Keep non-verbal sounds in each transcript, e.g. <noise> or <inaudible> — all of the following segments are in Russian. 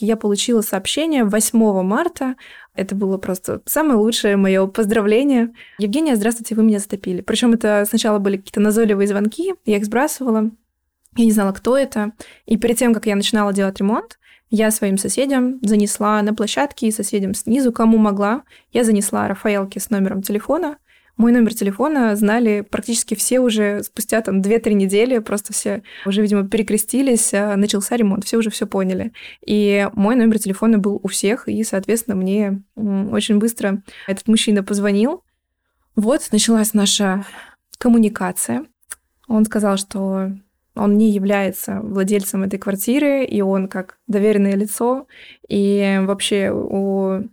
я получила сообщение 8 марта. Это было просто самое лучшее мое поздравление. Евгения, здравствуйте, вы меня затопили. Причем это сначала были какие-то назойливые звонки, я их сбрасывала. Я не знала, кто это. И перед тем, как я начинала делать ремонт, я своим соседям занесла на площадке и соседям снизу, кому могла, я занесла Рафаэлки с номером телефона. Мой номер телефона знали практически все уже спустя там 2-3 недели, просто все уже, видимо, перекрестились, а, начался ремонт, все уже все поняли. И мой номер телефона был у всех, и, соответственно, мне очень быстро этот мужчина позвонил. Вот началась наша коммуникация. Он сказал, что он не является владельцем этой квартиры, и он как доверенное лицо, и вообще у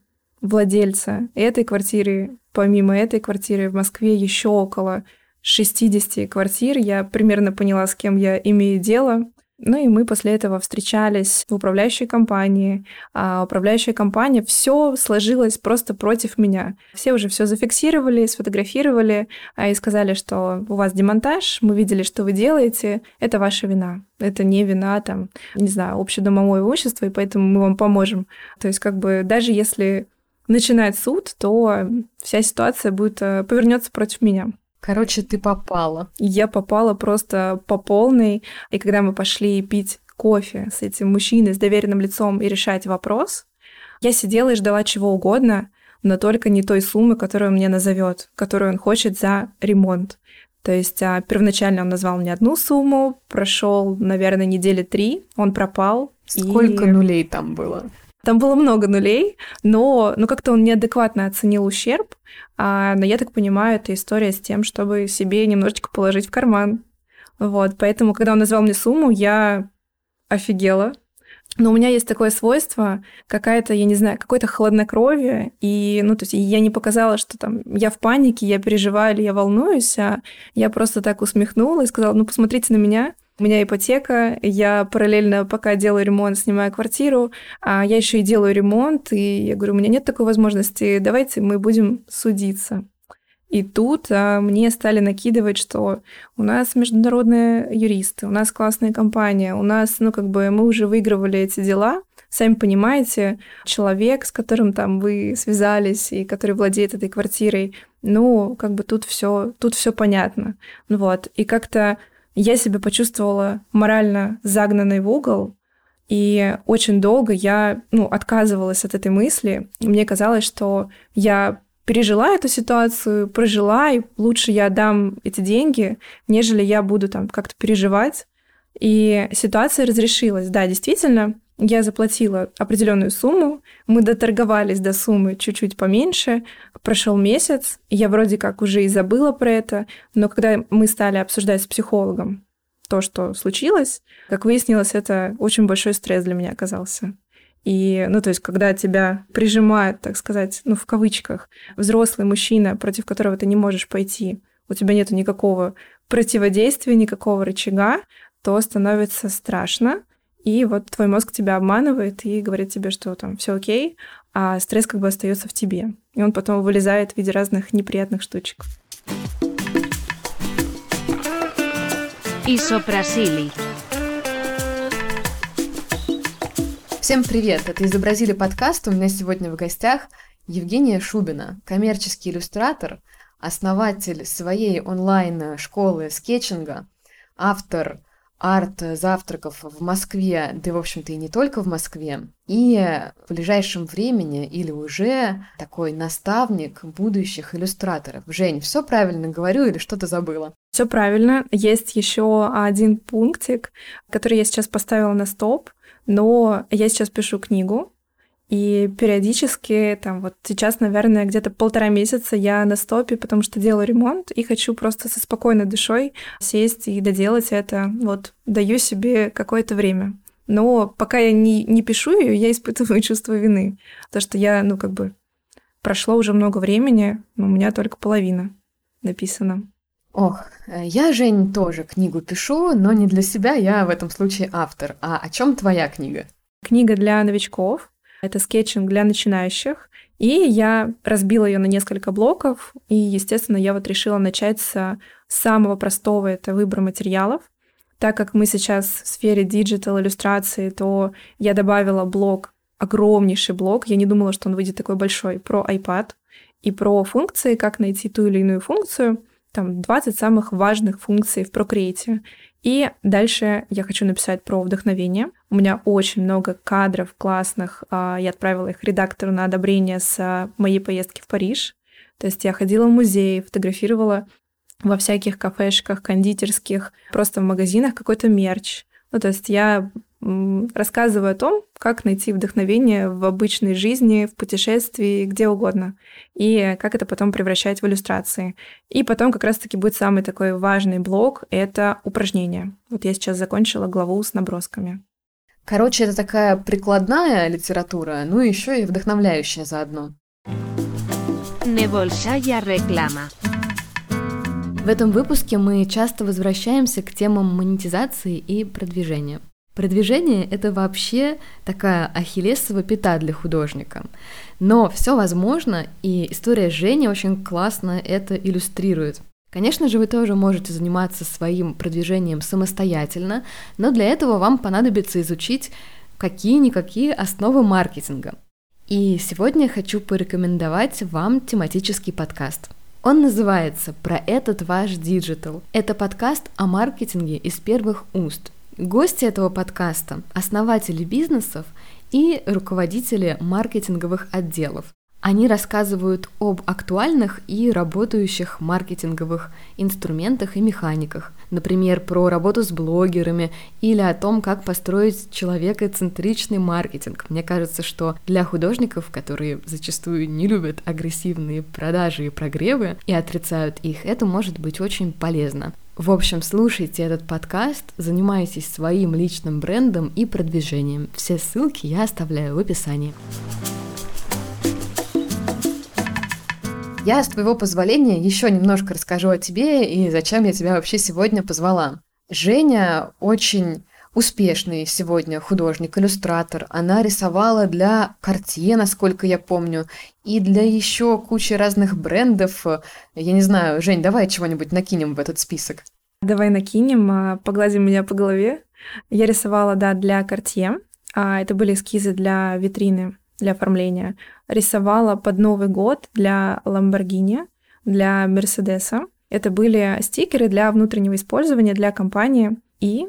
владельца этой квартиры, помимо этой квартиры в Москве еще около 60 квартир. Я примерно поняла, с кем я имею дело. Ну и мы после этого встречались в управляющей компании, а управляющая компания все сложилось просто против меня. Все уже все зафиксировали, сфотографировали а, и сказали, что у вас демонтаж, мы видели, что вы делаете, это ваша вина. Это не вина, там, не знаю, общедомовое имущество, и поэтому мы вам поможем. То есть как бы даже если начинает суд, то вся ситуация будет э, повернется против меня. Короче, ты попала. Я попала просто по полной. И когда мы пошли пить кофе с этим мужчиной, с доверенным лицом и решать вопрос, я сидела и ждала чего угодно, но только не той суммы, которую он мне назовет, которую он хочет за ремонт. То есть а, первоначально он назвал мне одну сумму, прошел, наверное, недели три, он пропал. Сколько и... нулей там было? Там было много нулей, но, но как-то он неадекватно оценил ущерб. А, но я так понимаю, это история с тем, чтобы себе немножечко положить в карман. Вот, поэтому, когда он назвал мне сумму, я офигела. Но у меня есть такое свойство, какая-то, я не знаю, какое-то хладнокровие, и, ну, то есть я не показала, что там я в панике, я переживаю или я волнуюсь, а я просто так усмехнула и сказала, ну, посмотрите на меня, у меня ипотека, я параллельно, пока делаю ремонт, снимаю квартиру, а я еще и делаю ремонт, и я говорю, у меня нет такой возможности, давайте мы будем судиться. И тут а, мне стали накидывать, что у нас международные юристы, у нас классная компания, у нас, ну, как бы мы уже выигрывали эти дела. Сами понимаете, человек, с которым там вы связались и который владеет этой квартирой, ну, как бы тут все, тут все понятно. Вот. И как-то я себя почувствовала морально загнанной в угол, и очень долго я ну, отказывалась от этой мысли. Мне казалось, что я пережила эту ситуацию, прожила, и лучше я дам эти деньги, нежели я буду там как-то переживать. И ситуация разрешилась. Да, действительно, я заплатила определенную сумму, мы доторговались до суммы чуть-чуть поменьше, прошел месяц, я вроде как уже и забыла про это, но когда мы стали обсуждать с психологом то, что случилось, как выяснилось, это очень большой стресс для меня оказался. И, ну, то есть, когда тебя прижимают, так сказать, ну, в кавычках, взрослый мужчина, против которого ты не можешь пойти, у тебя нет никакого противодействия, никакого рычага, то становится страшно, и вот твой мозг тебя обманывает и говорит тебе, что там все окей, а стресс как бы остается в тебе. И он потом вылезает в виде разных неприятных штучек. Исопрасили. Всем привет! Это «Изобразили подкаст». У меня сегодня в гостях Евгения Шубина, коммерческий иллюстратор, основатель своей онлайн-школы скетчинга, автор арт-завтраков в Москве, да, в общем-то, и не только в Москве. И в ближайшем времени или уже такой наставник будущих иллюстраторов. Жень, все правильно говорю или что-то забыла? Все правильно. Есть еще один пунктик, который я сейчас поставила на стоп, но я сейчас пишу книгу, и периодически, там вот сейчас, наверное, где-то полтора месяца я на стопе, потому что делаю ремонт и хочу просто со спокойной душой сесть и доделать это. Вот даю себе какое-то время. Но пока я не, не пишу ее, я испытываю <laughs> чувство вины. Потому что я, ну, как бы, прошло уже много времени, но у меня только половина написана. Ох, я, Жень, тоже книгу пишу, но не для себя, я в этом случае автор. А о чем твоя книга? Книга для новичков. Это скетчинг для начинающих. И я разбила ее на несколько блоков. И, естественно, я вот решила начать с самого простого, это выбор материалов. Так как мы сейчас в сфере digital иллюстрации, то я добавила блок огромнейший блок, я не думала, что он выйдет такой большой, про iPad и про функции, как найти ту или иную функцию, там 20 самых важных функций в Procreate. И дальше я хочу написать про вдохновение. У меня очень много кадров классных. А, я отправила их редактору на одобрение с моей поездки в Париж. То есть я ходила в музей, фотографировала во всяких кафешках, кондитерских, просто в магазинах какой-то мерч. Ну, то есть я рассказываю о том, как найти вдохновение в обычной жизни, в путешествии, где угодно, и как это потом превращать в иллюстрации. И потом как раз-таки будет самый такой важный блок — это упражнения. Вот я сейчас закончила главу с набросками. Короче, это такая прикладная литература, ну и еще и вдохновляющая заодно. Небольшая реклама. В этом выпуске мы часто возвращаемся к темам монетизации и продвижения. Продвижение — это вообще такая ахиллесова пята для художника. Но все возможно, и история Жени очень классно это иллюстрирует. Конечно же, вы тоже можете заниматься своим продвижением самостоятельно, но для этого вам понадобится изучить какие-никакие основы маркетинга. И сегодня я хочу порекомендовать вам тематический подкаст. Он называется «Про этот ваш digital». Это подкаст о маркетинге из первых уст – Гости этого подкаста – основатели бизнесов и руководители маркетинговых отделов. Они рассказывают об актуальных и работающих маркетинговых инструментах и механиках, например, про работу с блогерами или о том, как построить человекоцентричный маркетинг. Мне кажется, что для художников, которые зачастую не любят агрессивные продажи и прогревы и отрицают их, это может быть очень полезно. В общем, слушайте этот подкаст, занимайтесь своим личным брендом и продвижением. Все ссылки я оставляю в описании. Я, с твоего позволения, еще немножко расскажу о тебе и зачем я тебя вообще сегодня позвала. Женя очень успешный сегодня художник-иллюстратор. Она рисовала для Cartier, насколько я помню, и для еще кучи разных брендов. Я не знаю, Жень, давай чего-нибудь накинем в этот список. Давай накинем, а, погладим меня по голове. Я рисовала, да, для Cartier. А, это были эскизы для витрины, для оформления. Рисовала под Новый год для Lamborghini, для Мерседеса. Это были стикеры для внутреннего использования для компании. И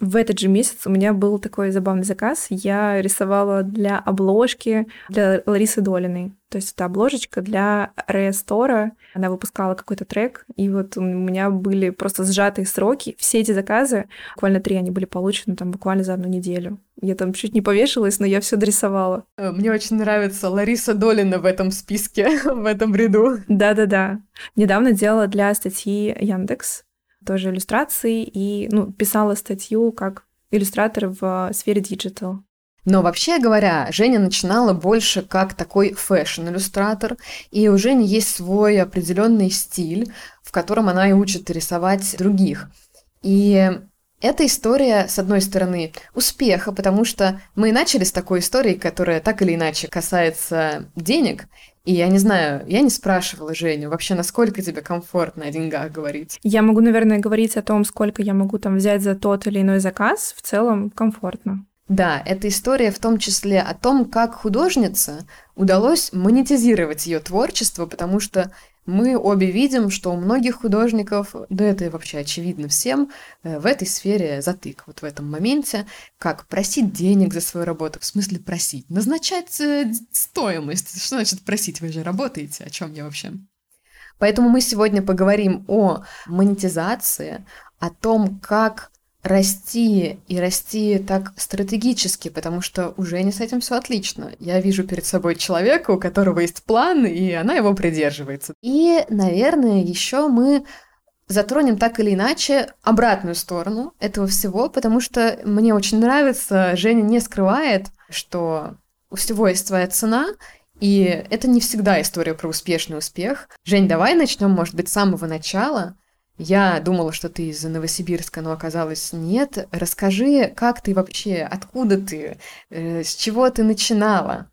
в этот же месяц у меня был такой забавный заказ. Я рисовала для обложки для Ларисы Долиной. То есть это обложечка для Рестора. Она выпускала какой-то трек, и вот у меня были просто сжатые сроки. Все эти заказы, буквально три, они были получены там буквально за одну неделю. Я там чуть не повешалась, но я все дорисовала. Э, мне очень нравится Лариса Долина в этом списке, <laughs> в этом ряду. Да-да-да. Недавно делала для статьи Яндекс тоже иллюстрации и ну, писала статью как иллюстратор в сфере digital. Но вообще говоря, Женя начинала больше как такой fashion-иллюстратор, и у Жени есть свой определенный стиль, в котором она и учит рисовать других. И эта история, с одной стороны, успеха, потому что мы начали с такой историей, которая так или иначе касается денег, и я не знаю, я не спрашивала Женю, вообще, насколько тебе комфортно о деньгах говорить? Я могу, наверное, говорить о том, сколько я могу там взять за тот или иной заказ. В целом комфортно. Да, эта история в том числе о том, как художнице удалось монетизировать ее творчество, потому что мы обе видим, что у многих художников, да это вообще очевидно всем, э, в этой сфере затык, вот в этом моменте, как просить денег за свою работу, в смысле просить, назначать э, стоимость. Что значит просить? Вы же работаете, о чем я вообще? Поэтому мы сегодня поговорим о монетизации, о том, как расти и расти так стратегически, потому что уже не с этим все отлично. Я вижу перед собой человека, у которого есть план, и она его придерживается. И, наверное, еще мы затронем так или иначе обратную сторону этого всего, потому что мне очень нравится, Женя не скрывает, что у всего есть своя цена, и это не всегда история про успешный успех. Жень, давай начнем, может быть, с самого начала. Я думала, что ты из Новосибирска, но оказалось нет. Расскажи, как ты вообще, откуда ты, э, с чего ты начинала?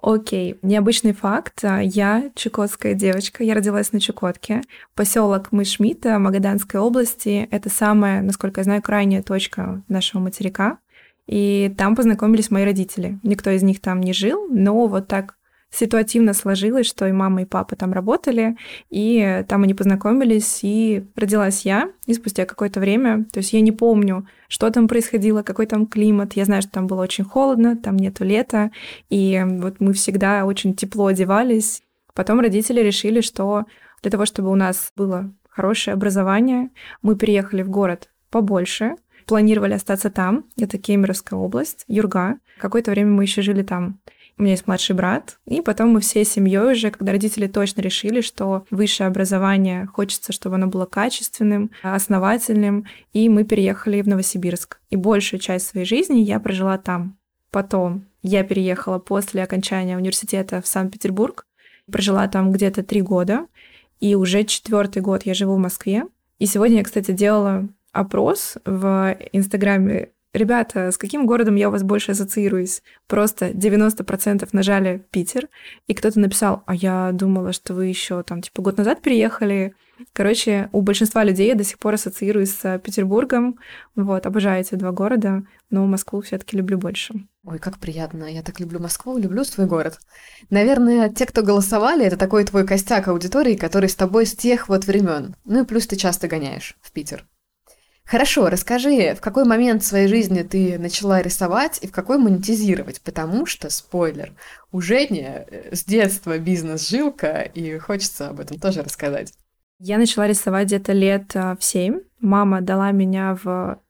Окей, необычный факт. Я чукотская девочка, я родилась на Чукотке. Поселок Мышмита Магаданской области. Это самая, насколько я знаю, крайняя точка нашего материка. И там познакомились мои родители. Никто из них там не жил, но вот так ситуативно сложилось, что и мама, и папа там работали, и там они познакомились, и родилась я, и спустя какое-то время, то есть я не помню, что там происходило, какой там климат, я знаю, что там было очень холодно, там нету лета, и вот мы всегда очень тепло одевались. Потом родители решили, что для того, чтобы у нас было хорошее образование, мы переехали в город побольше, планировали остаться там, это Кемеровская область, Юрга. Какое-то время мы еще жили там. У меня есть младший брат, и потом мы всей семьей уже, когда родители точно решили, что высшее образование хочется, чтобы оно было качественным, основательным, и мы переехали в Новосибирск. И большую часть своей жизни я прожила там. Потом я переехала после окончания университета в Санкт-Петербург, прожила там где-то три года, и уже четвертый год я живу в Москве. И сегодня я, кстати, делала опрос в Инстаграме ребята, с каким городом я у вас больше ассоциируюсь? Просто 90% нажали Питер, и кто-то написал, а я думала, что вы еще там типа год назад переехали. Короче, у большинства людей я до сих пор ассоциируюсь с Петербургом. Вот, обожаю эти два города, но Москву все-таки люблю больше. Ой, как приятно. Я так люблю Москву, люблю свой город. Наверное, те, кто голосовали, это такой твой костяк аудитории, который с тобой с тех вот времен. Ну и плюс ты часто гоняешь в Питер. Хорошо, расскажи, в какой момент своей жизни ты начала рисовать и в какой монетизировать, потому что, спойлер, у Жени э, с детства бизнес-жилка, и хочется об этом тоже рассказать. Я начала рисовать где-то лет а, в семь. Мама дала меня в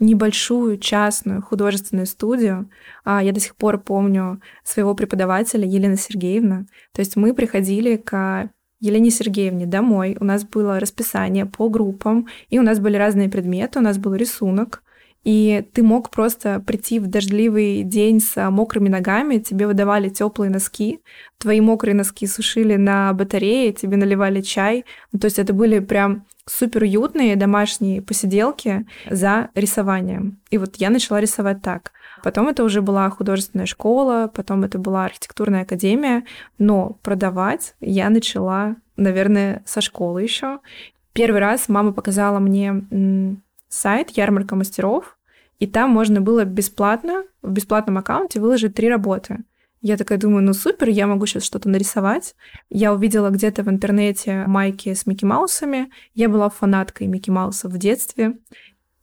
небольшую частную художественную студию. А я до сих пор помню своего преподавателя Елена Сергеевна. То есть мы приходили к Елене Сергеевне домой. У нас было расписание по группам, и у нас были разные предметы, у нас был рисунок. И ты мог просто прийти в дождливый день с мокрыми ногами, тебе выдавали теплые носки, твои мокрые носки сушили на батарее, тебе наливали чай. Ну, то есть это были прям супер уютные домашние посиделки за рисованием. И вот я начала рисовать так. Потом это уже была художественная школа, потом это была архитектурная академия, но продавать я начала, наверное, со школы еще. Первый раз мама показала мне сайт «Ярмарка мастеров», и там можно было бесплатно, в бесплатном аккаунте выложить три работы. Я такая думаю, ну супер, я могу сейчас что-то нарисовать. Я увидела где-то в интернете майки с Микки Маусами. Я была фанаткой Микки Мауса в детстве.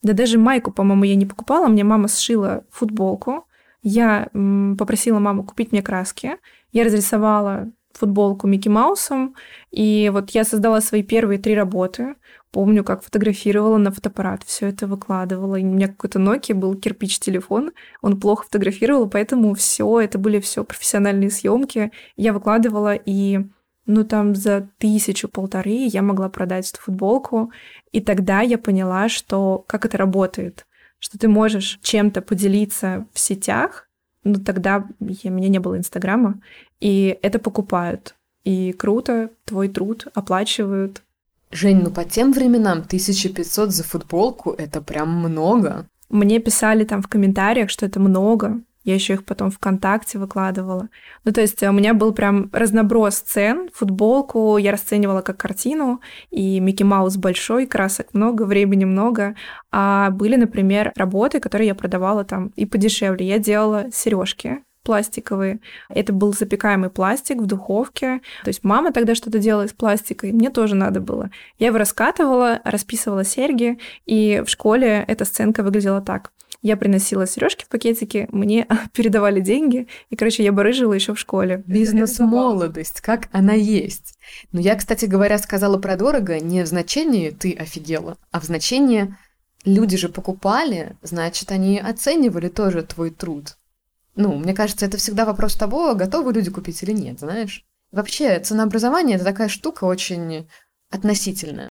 Да даже майку, по-моему, я не покупала. Мне мама сшила футболку. Я попросила маму купить мне краски. Я разрисовала футболку Микки Маусом. И вот я создала свои первые три работы. Помню, как фотографировала на фотоаппарат, все это выкладывала. И у меня какой-то Nokia был кирпич-телефон, он плохо фотографировал, поэтому все это были все профессиональные съемки. Я выкладывала, и ну там за тысячу-полторы я могла продать эту футболку. И тогда я поняла, что как это работает, что ты можешь чем-то поделиться в сетях, ну тогда я, у меня не было Инстаграма, и это покупают. И круто, твой труд оплачивают. Жень, ну по тем временам 1500 за футболку — это прям много. Мне писали там в комментариях, что это много, я еще их потом ВКонтакте выкладывала. Ну, то есть у меня был прям разноброс цен. Футболку я расценивала как картину, и Микки Маус большой, красок много, времени много. А были, например, работы, которые я продавала там и подешевле. Я делала сережки пластиковые. Это был запекаемый пластик в духовке. То есть мама тогда что-то делала из пластика, и мне тоже надо было. Я его раскатывала, расписывала серьги, и в школе эта сценка выглядела так. Я приносила сережки в пакетике, мне <laughs> передавали деньги, и, короче, я барыжила еще в школе. Бизнес-молодость, как она есть. Но я, кстати говоря, сказала про дорого не в значении «ты офигела», а в значении люди же покупали, значит, они оценивали тоже твой труд. Ну, мне кажется, это всегда вопрос того, готовы люди купить или нет, знаешь. Вообще, ценообразование — это такая штука очень относительная.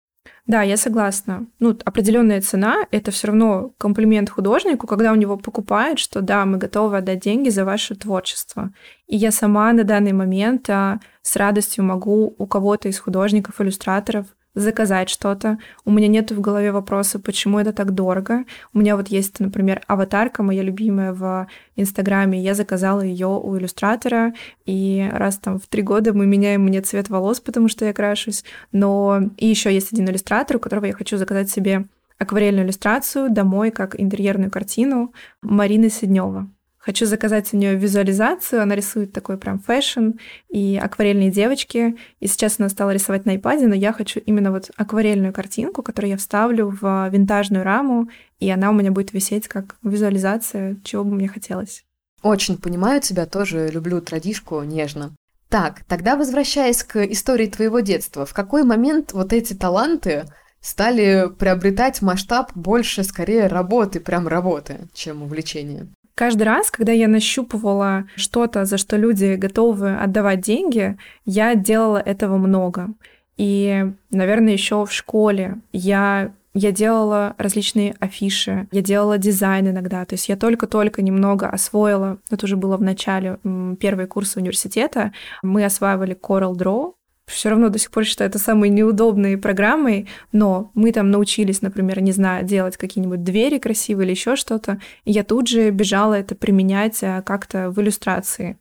Да, я согласна. Ну, определенная цена — это все равно комплимент художнику, когда у него покупают, что да, мы готовы отдать деньги за ваше творчество. И я сама на данный момент а, с радостью могу у кого-то из художников-иллюстраторов заказать что-то. У меня нет в голове вопроса, почему это так дорого. У меня вот есть, например, аватарка моя любимая в Инстаграме. Я заказала ее у иллюстратора, и раз там в три года мы меняем мне цвет волос, потому что я крашусь. Но и еще есть один иллюстратор, у которого я хочу заказать себе акварельную иллюстрацию домой как интерьерную картину Марины Седнева. Хочу заказать у нее визуализацию. Она рисует такой прям fashion и акварельные девочки. И сейчас она стала рисовать на iPad, но я хочу именно вот акварельную картинку, которую я вставлю в винтажную раму, и она у меня будет висеть как визуализация, чего бы мне хотелось. Очень понимаю тебя, тоже люблю традишку нежно. Так, тогда возвращаясь к истории твоего детства, в какой момент вот эти таланты стали приобретать масштаб больше, скорее, работы, прям работы, чем увлечения? Каждый раз, когда я нащупывала что-то, за что люди готовы отдавать деньги, я делала этого много. И, наверное, еще в школе я я делала различные афиши, я делала дизайн иногда. То есть я только-только немного освоила, это уже было в начале, первые курсы университета, мы осваивали Coral Draw, все равно до сих пор считаю это самой неудобной программой, но мы там научились, например, не знаю, делать какие-нибудь двери красивые или еще что-то, и я тут же бежала это применять а, как-то в иллюстрации.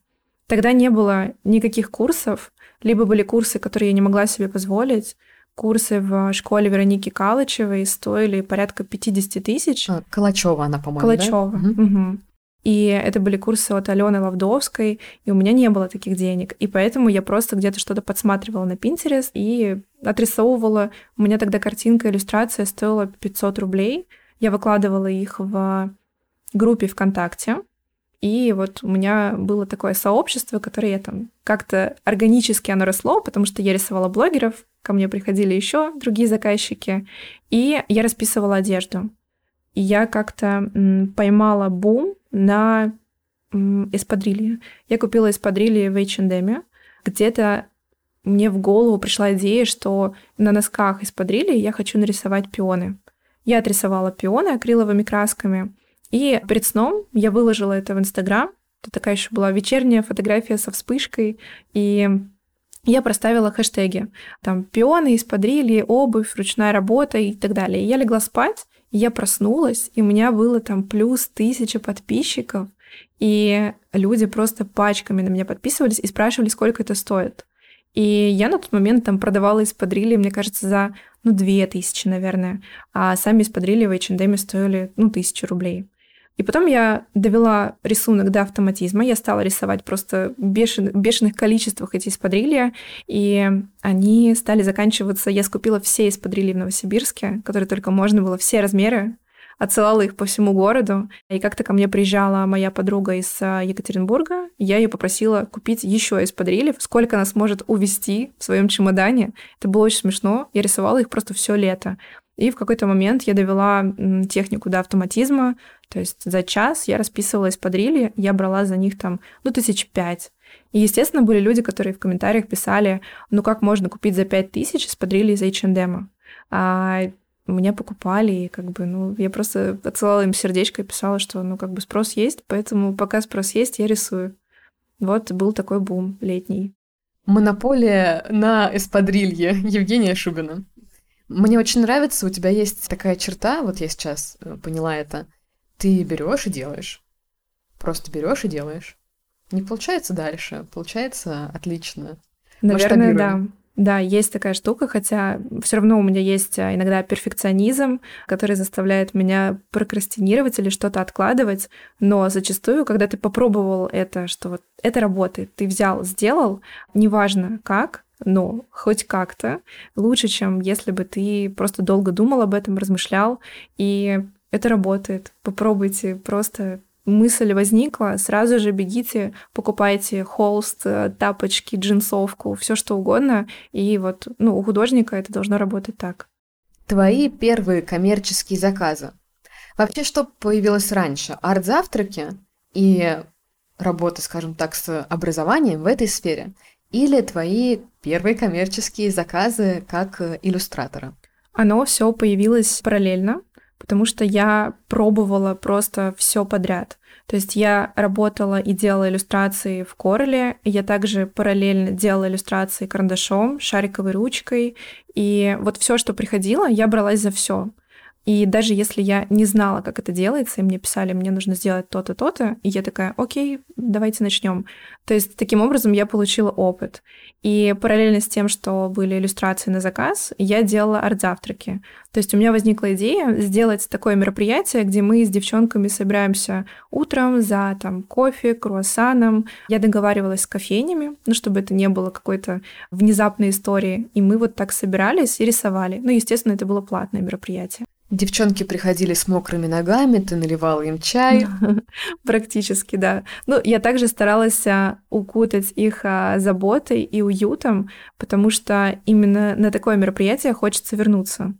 Тогда не было никаких курсов, либо были курсы, которые я не могла себе позволить, курсы в школе Вероники Калачевой стоили порядка 50 тысяч. А, Калачева она, по-моему, Калачева. Да? Угу. Угу. И это были курсы от Алены Лавдовской, и у меня не было таких денег. И поэтому я просто где-то что-то подсматривала на Pinterest и отрисовывала. У меня тогда картинка, иллюстрация стоила 500 рублей. Я выкладывала их в группе ВКонтакте. И вот у меня было такое сообщество, которое я там как-то органически оно росло, потому что я рисовала блогеров, ко мне приходили еще другие заказчики, и я расписывала одежду. И я как-то поймала бум на эспадрилье. Я купила эспадрилье в H&M. Где-то мне в голову пришла идея, что на носках эспадрильи я хочу нарисовать пионы. Я отрисовала пионы акриловыми красками, и перед сном я выложила это в Инстаграм. Это такая еще была вечерняя фотография со вспышкой, и я проставила хэштеги. Там пионы, эспадрильи, обувь, ручная работа и так далее. И я легла спать, я проснулась, и у меня было там плюс тысяча подписчиков, и люди просто пачками на меня подписывались и спрашивали, сколько это стоит. И я на тот момент там продавала эспадрильи, мне кажется, за, ну, две тысячи, наверное. А сами эспадрильи в H&M стоили, ну, тысячу рублей. И потом я довела рисунок до автоматизма. Я стала рисовать просто бешен, бешеных количествах эти эспадрилья, и они стали заканчиваться. Я скупила все эспадрильи в Новосибирске, которые только можно было, все размеры, отсылала их по всему городу. И как-то ко мне приезжала моя подруга из а, Екатеринбурга. Я ее попросила купить еще эспадрильев, сколько она сможет увезти в своем чемодане. Это было очень смешно. Я рисовала их просто все лето. И в какой-то момент я довела технику до автоматизма, то есть за час я расписывала эспадрильи, я брала за них там, ну, тысяч пять. И, естественно, были люди, которые в комментариях писали, ну, как можно купить за пять тысяч эспадрильи из H&M. А меня покупали, и как бы, ну, я просто отсылала им сердечко и писала, что, ну, как бы спрос есть, поэтому пока спрос есть, я рисую. Вот был такой бум летний. Монополия на эспадрилье <laughs> Евгения Шубина. Мне очень нравится, у тебя есть такая черта, вот я сейчас э, поняла это. Ты берешь и делаешь. Просто берешь и делаешь. Не получается дальше, получается отлично. Наверное, да. Да, есть такая штука, хотя все равно у меня есть а, иногда перфекционизм, который заставляет меня прокрастинировать или что-то откладывать, но зачастую, когда ты попробовал это, что вот это работает, ты взял, сделал, неважно как, но хоть как-то лучше, чем если бы ты просто долго думал об этом, размышлял, и это работает. Попробуйте просто мысль возникла, сразу же бегите, покупайте холст, тапочки, джинсовку, все что угодно. И вот, ну, у художника это должно работать так. Твои первые коммерческие заказы. Вообще, что появилось раньше? Арт-завтраки и работа, скажем так, с образованием в этой сфере? Или твои первые коммерческие заказы как иллюстратора? Оно все появилось параллельно, потому что я пробовала просто все подряд. То есть я работала и делала иллюстрации в Корле, я также параллельно делала иллюстрации карандашом, шариковой ручкой, и вот все, что приходило, я бралась за все. И даже если я не знала, как это делается, и мне писали, мне нужно сделать то-то, то-то, и я такая, окей, давайте начнем. То есть таким образом я получила опыт. И параллельно с тем, что были иллюстрации на заказ, я делала арт-завтраки. То есть у меня возникла идея сделать такое мероприятие, где мы с девчонками собираемся утром за там кофе, круассаном. Я договаривалась с кофейнями, ну, чтобы это не было какой-то внезапной истории. И мы вот так собирались и рисовали. Ну, естественно, это было платное мероприятие. Девчонки приходили с мокрыми ногами, ты наливала им чай. <laughs> Практически, да. Ну, я также старалась а, укутать их а, заботой и уютом, потому что именно на такое мероприятие хочется вернуться.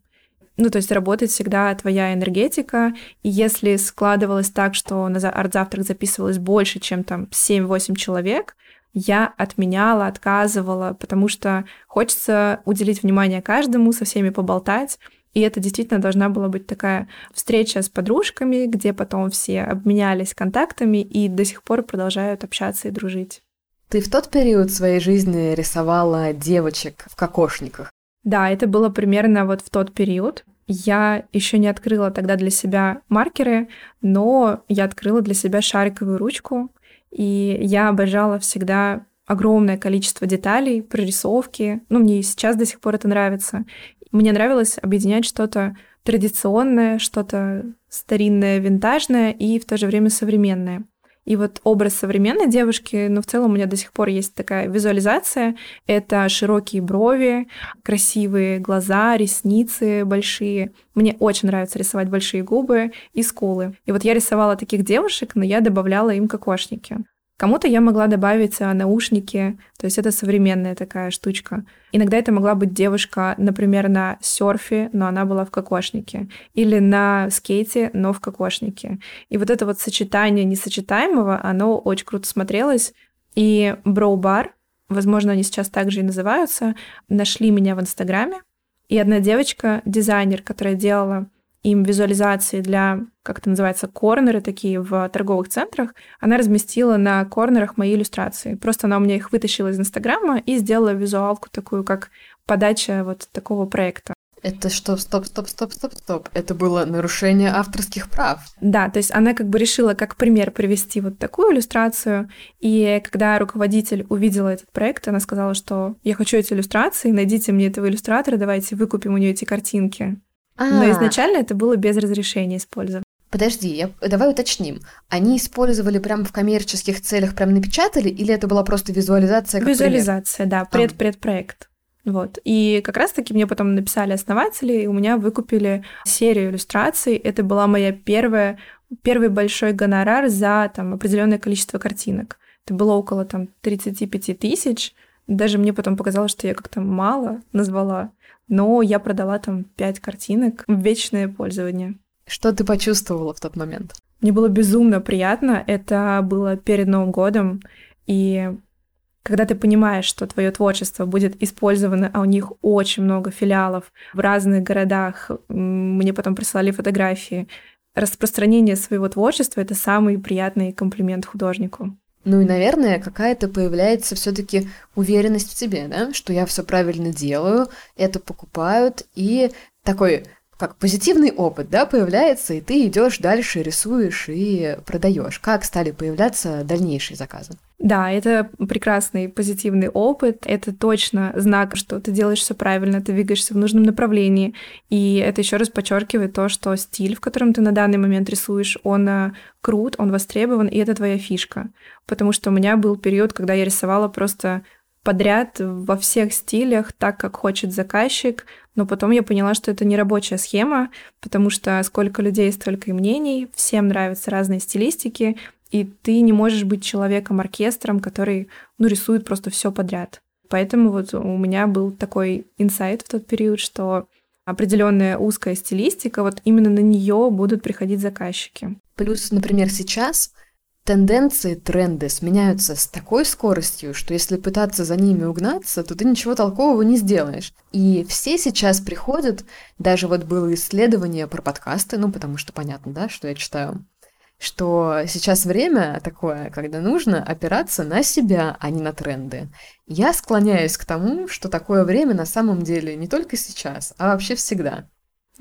Ну, то есть работает всегда твоя энергетика, и если складывалось так, что на арт-завтрак записывалось больше, чем там 7-8 человек, я отменяла, отказывала, потому что хочется уделить внимание каждому, со всеми поболтать, и это действительно должна была быть такая встреча с подружками, где потом все обменялись контактами и до сих пор продолжают общаться и дружить. Ты в тот период своей жизни рисовала девочек в кокошниках? Да, это было примерно вот в тот период. Я еще не открыла тогда для себя маркеры, но я открыла для себя шариковую ручку, и я обожала всегда огромное количество деталей, прорисовки. Ну, мне и сейчас до сих пор это нравится. Мне нравилось объединять что-то традиционное, что-то старинное, винтажное и в то же время современное. И вот образ современной девушки, ну, в целом у меня до сих пор есть такая визуализация. Это широкие брови, красивые глаза, ресницы большие. Мне очень нравится рисовать большие губы и скулы. И вот я рисовала таких девушек, но я добавляла им кокошники. Кому-то я могла добавить а, наушники, то есть это современная такая штучка. Иногда это могла быть девушка, например, на серфе, но она была в кокошнике, или на скейте, но в кокошнике. И вот это вот сочетание несочетаемого, оно очень круто смотрелось. И броу-бар, возможно, они сейчас также и называются, нашли меня в Инстаграме. И одна девочка, дизайнер, которая делала им визуализации для, как это называется, корнеры такие в торговых центрах, она разместила на корнерах мои иллюстрации. Просто она у меня их вытащила из Инстаграма и сделала визуалку такую, как подача вот такого проекта. Это что? Стоп, стоп, стоп, стоп, стоп. Это было нарушение авторских прав. Да, то есть она как бы решила как пример привести вот такую иллюстрацию. И когда руководитель увидела этот проект, она сказала, что я хочу эти иллюстрации, найдите мне этого иллюстратора, давайте выкупим у нее эти картинки. А. Но изначально это было без разрешения использовать. Подожди, я... давай уточним. Они использовали прямо в коммерческих целях, прям напечатали, или это была просто визуализация? Визуализация, пример? да, пред-предпроект. Вот. И как раз-таки мне потом написали основатели, и у меня выкупили серию иллюстраций. Это была моя первая, первый большой гонорар за там, определенное количество картинок. Это было около там 35 тысяч. Даже мне потом показалось, что я как-то мало назвала но я продала там пять картинок в вечное пользование. Что ты почувствовала в тот момент? Мне было безумно приятно. Это было перед Новым годом. И когда ты понимаешь, что твое творчество будет использовано, а у них очень много филиалов в разных городах, мне потом прислали фотографии. Распространение своего творчества — это самый приятный комплимент художнику. Ну и, наверное, какая-то появляется все-таки уверенность в себе, да, что я все правильно делаю, это покупают, и такой как позитивный опыт, да, появляется, и ты идешь дальше, рисуешь и продаешь. Как стали появляться дальнейшие заказы? Да, это прекрасный позитивный опыт. Это точно знак, что ты делаешь все правильно, ты двигаешься в нужном направлении. И это еще раз подчеркивает то, что стиль, в котором ты на данный момент рисуешь, он э, крут, он востребован, и это твоя фишка. Потому что у меня был период, когда я рисовала просто подряд во всех стилях, так как хочет заказчик, но потом я поняла, что это не рабочая схема, потому что сколько людей, столько и мнений, всем нравятся разные стилистики, и ты не можешь быть человеком-оркестром, который, ну, рисует просто все подряд. Поэтому вот у меня был такой инсайт в тот период, что определенная узкая стилистика, вот именно на нее будут приходить заказчики. Плюс, например, сейчас тенденции, тренды сменяются с такой скоростью, что если пытаться за ними угнаться, то ты ничего толкового не сделаешь. И все сейчас приходят, даже вот было исследование про подкасты, ну, потому что понятно, да, что я читаю, что сейчас время такое, когда нужно опираться на себя, а не на тренды. Я склоняюсь к тому, что такое время на самом деле не только сейчас, а вообще всегда.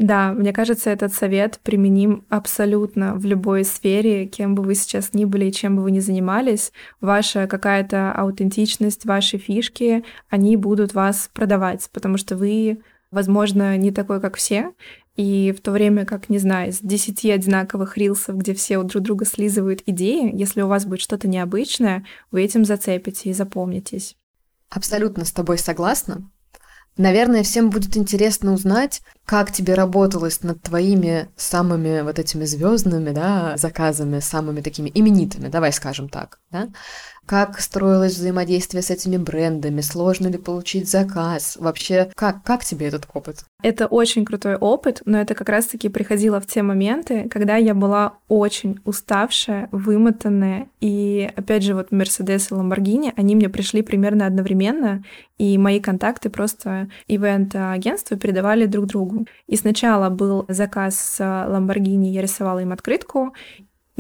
Да, мне кажется, этот совет применим абсолютно в любой сфере, кем бы вы сейчас ни были и чем бы вы ни занимались. Ваша какая-то аутентичность, ваши фишки, они будут вас продавать, потому что вы, возможно, не такой, как все, и в то время как, не знаю, из 10 одинаковых рилсов, где все друг друга слизывают идеи, если у вас будет что-то необычное, вы этим зацепите и запомнитесь. Абсолютно с тобой согласна. Наверное, всем будет интересно узнать, как тебе работалось над твоими самыми вот этими звездными, да, заказами, самыми такими именитыми, давай скажем так, да? Как строилось взаимодействие с этими брендами? Сложно ли получить заказ? Вообще, как, как тебе этот опыт? Это очень крутой опыт, но это как раз-таки приходило в те моменты, когда я была очень уставшая, вымотанная. И опять же, вот Mercedes и Lamborghini, они мне пришли примерно одновременно, и мои контакты просто ивент-агентства передавали друг другу. И сначала был заказ с Lamborghini, я рисовала им открытку,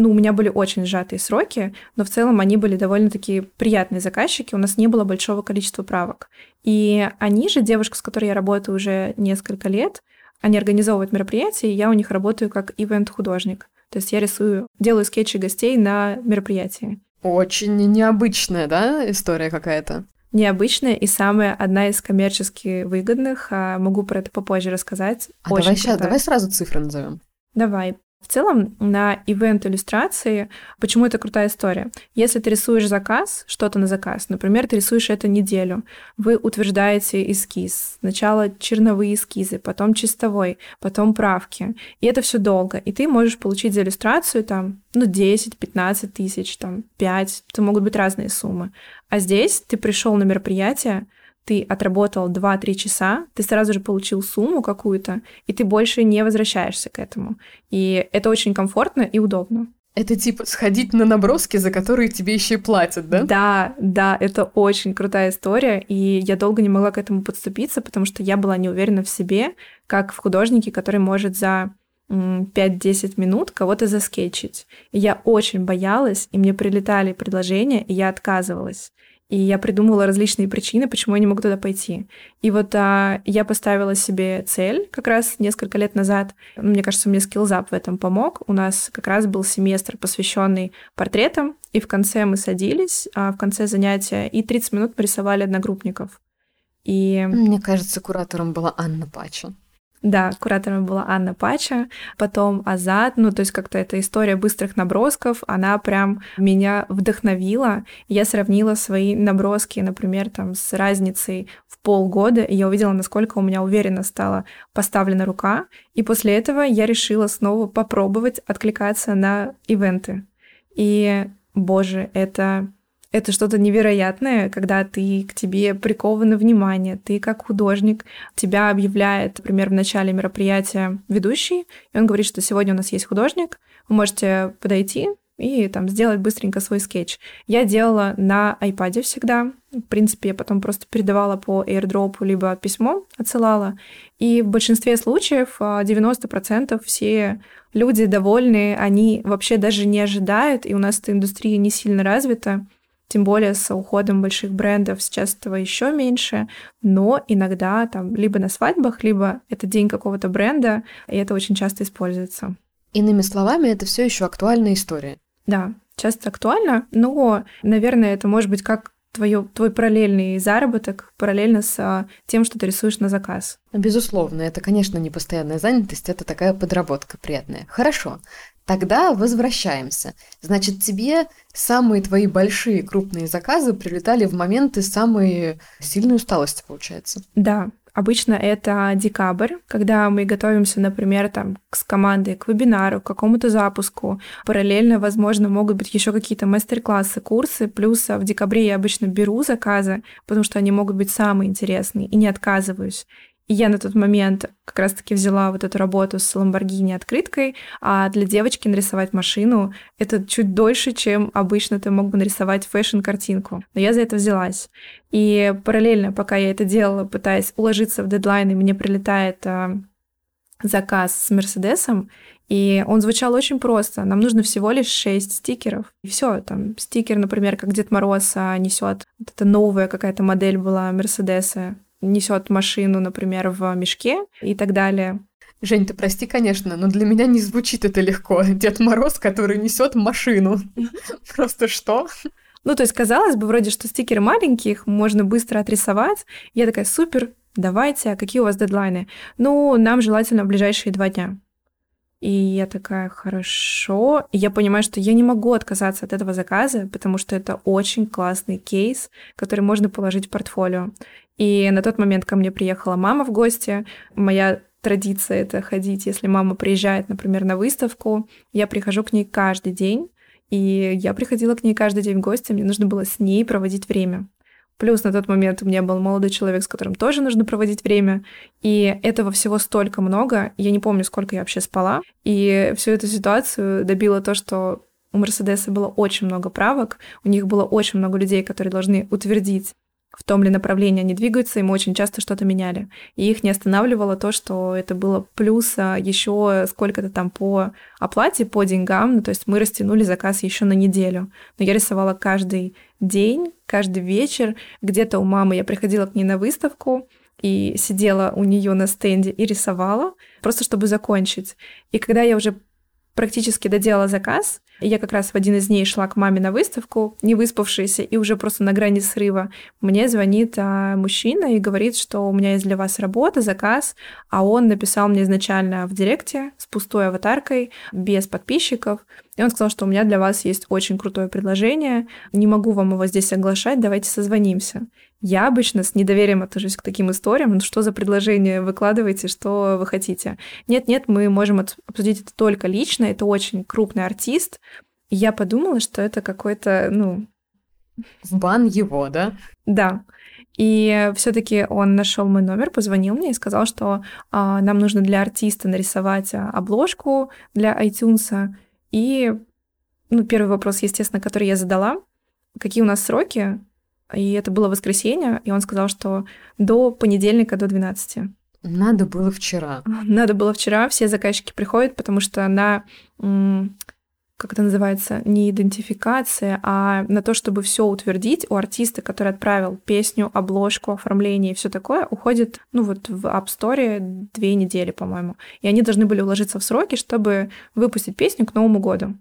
ну, у меня были очень сжатые сроки, но в целом они были довольно-таки приятные заказчики, у нас не было большого количества правок. И они же, девушка, с которой я работаю уже несколько лет, они организовывают мероприятия, и я у них работаю как ивент-художник. То есть я рисую, делаю скетчи гостей на мероприятии. Очень необычная, да, история какая-то? Необычная и самая одна из коммерчески выгодных. А могу про это попозже рассказать. А Очень давай сейчас, давай сразу цифры назовем. Давай. В целом, на ивент иллюстрации, почему это крутая история? Если ты рисуешь заказ, что-то на заказ, например, ты рисуешь это неделю, вы утверждаете эскиз. Сначала черновые эскизы, потом чистовой, потом правки. И это все долго. И ты можешь получить за иллюстрацию там, ну, 10-15 тысяч, там, 5. Это могут быть разные суммы. А здесь ты пришел на мероприятие, ты отработал 2-3 часа, ты сразу же получил сумму какую-то, и ты больше не возвращаешься к этому. И это очень комфортно и удобно. Это типа сходить на наброски, за которые тебе еще и платят, да? Да, да, это очень крутая история, и я долго не могла к этому подступиться, потому что я была не уверена в себе, как в художнике, который может за 5-10 минут кого-то заскетчить. И я очень боялась, и мне прилетали предложения, и я отказывалась. И я придумывала различные причины, почему я не могу туда пойти. И вот а, я поставила себе цель как раз несколько лет назад. Мне кажется, мне скиллзап в этом помог. У нас как раз был семестр, посвященный портретам, и в конце мы садились, а в конце занятия, и 30 минут мы рисовали одногруппников. И... Мне кажется, куратором была Анна Пача. Да, куратором была Анна Пача, потом Азат, ну, то есть как-то эта история быстрых набросков, она прям меня вдохновила. Я сравнила свои наброски, например, там с разницей в полгода, и я увидела, насколько у меня уверенно стала поставлена рука, и после этого я решила снова попробовать откликаться на ивенты. И, боже, это это что-то невероятное, когда ты к тебе приковано внимание, ты как художник, тебя объявляет, например, в начале мероприятия ведущий, и он говорит, что сегодня у нас есть художник, вы можете подойти и там сделать быстренько свой скетч. Я делала на iPad всегда. В принципе, я потом просто передавала по airdrop либо письмо отсылала. И в большинстве случаев 90% а, все люди довольны, они вообще даже не ожидают, и у нас эта индустрия не сильно развита. Тем более с уходом больших брендов сейчас этого еще меньше, но иногда там либо на свадьбах, либо это день какого-то бренда, и это очень часто используется. Иными словами, это все еще актуальная история. Да, часто актуально, но, наверное, это может быть как твое, твой параллельный заработок параллельно с а, тем, что ты рисуешь на заказ. Безусловно, это, конечно, не постоянная занятость, это такая подработка приятная. Хорошо. Тогда возвращаемся. Значит, тебе самые твои большие крупные заказы прилетали в моменты самой сильной усталости, получается. Да, Обычно это декабрь, когда мы готовимся, например, там, с командой к вебинару, к какому-то запуску. Параллельно, возможно, могут быть еще какие-то мастер-классы, курсы. Плюс в декабре я обычно беру заказы, потому что они могут быть самые интересные, и не отказываюсь. Я на тот момент как раз-таки взяла вот эту работу с Lamborghini открыткой, а для девочки нарисовать машину — это чуть дольше, чем обычно ты мог бы нарисовать фэшн-картинку. Но я за это взялась. И параллельно, пока я это делала, пытаясь уложиться в дедлайн, и мне прилетает а, заказ с Мерседесом, и он звучал очень просто. Нам нужно всего лишь 6 стикеров. И все, там стикер, например, как Дед Мороз а, несет. Вот это новая какая-то модель была Мерседеса несет машину, например, в мешке и так далее. Жень, ты прости, конечно, но для меня не звучит это легко. Дед Мороз, который несет машину. Просто что? Ну, то есть, казалось бы, вроде, что стикеры маленькие, их можно быстро отрисовать. Я такая, супер, давайте, а какие у вас дедлайны? Ну, нам желательно в ближайшие два дня. И я такая, хорошо. И я понимаю, что я не могу отказаться от этого заказа, потому что это очень классный кейс, который можно положить в портфолио. И на тот момент ко мне приехала мама в гости. Моя традиция это ходить, если мама приезжает, например, на выставку, я прихожу к ней каждый день, и я приходила к ней каждый день в гости, мне нужно было с ней проводить время. Плюс на тот момент у меня был молодой человек, с которым тоже нужно проводить время. И этого всего столько много. Я не помню, сколько я вообще спала. И всю эту ситуацию добило то, что у Мерседеса было очень много правок, у них было очень много людей, которые должны утвердить в том ли направлении они двигаются, и мы очень часто что-то меняли. И их не останавливало то, что это было плюс еще сколько-то там по оплате, по деньгам, ну, то есть мы растянули заказ еще на неделю. Но я рисовала каждый день, каждый вечер. Где-то у мамы я приходила к ней на выставку, и сидела у нее на стенде и рисовала, просто чтобы закончить. И когда я уже практически доделала заказ, я как раз в один из дней шла к маме на выставку, не выспавшаяся и уже просто на грани срыва. Мне звонит а, мужчина и говорит, что у меня есть для вас работа, заказ, а он написал мне изначально в директе с пустой аватаркой, без подписчиков. И он сказал, что у меня для вас есть очень крутое предложение, не могу вам его здесь оглашать, давайте созвонимся. Я обычно с недоверием отношусь к таким историям. Ну, что за предложение выкладываете, что вы хотите? Нет-нет, мы можем обсудить это только лично. Это очень крупный артист. И я подумала, что это какой-то, ну... В бан его, да? Да. И все-таки он нашел мой номер, позвонил мне и сказал, что а, нам нужно для артиста нарисовать а, обложку для iTunes. И ну, первый вопрос, естественно, который я задала, какие у нас сроки, и это было воскресенье, и он сказал, что до понедельника до 12. Надо было вчера. <laughs> Надо было вчера, все заказчики приходят, потому что на как это называется, не идентификация, а на то, чтобы все утвердить, у артиста, который отправил песню, обложку, оформление и все такое, уходит, ну вот в App Store две недели, по-моему. И они должны были уложиться в сроки, чтобы выпустить песню к Новому году.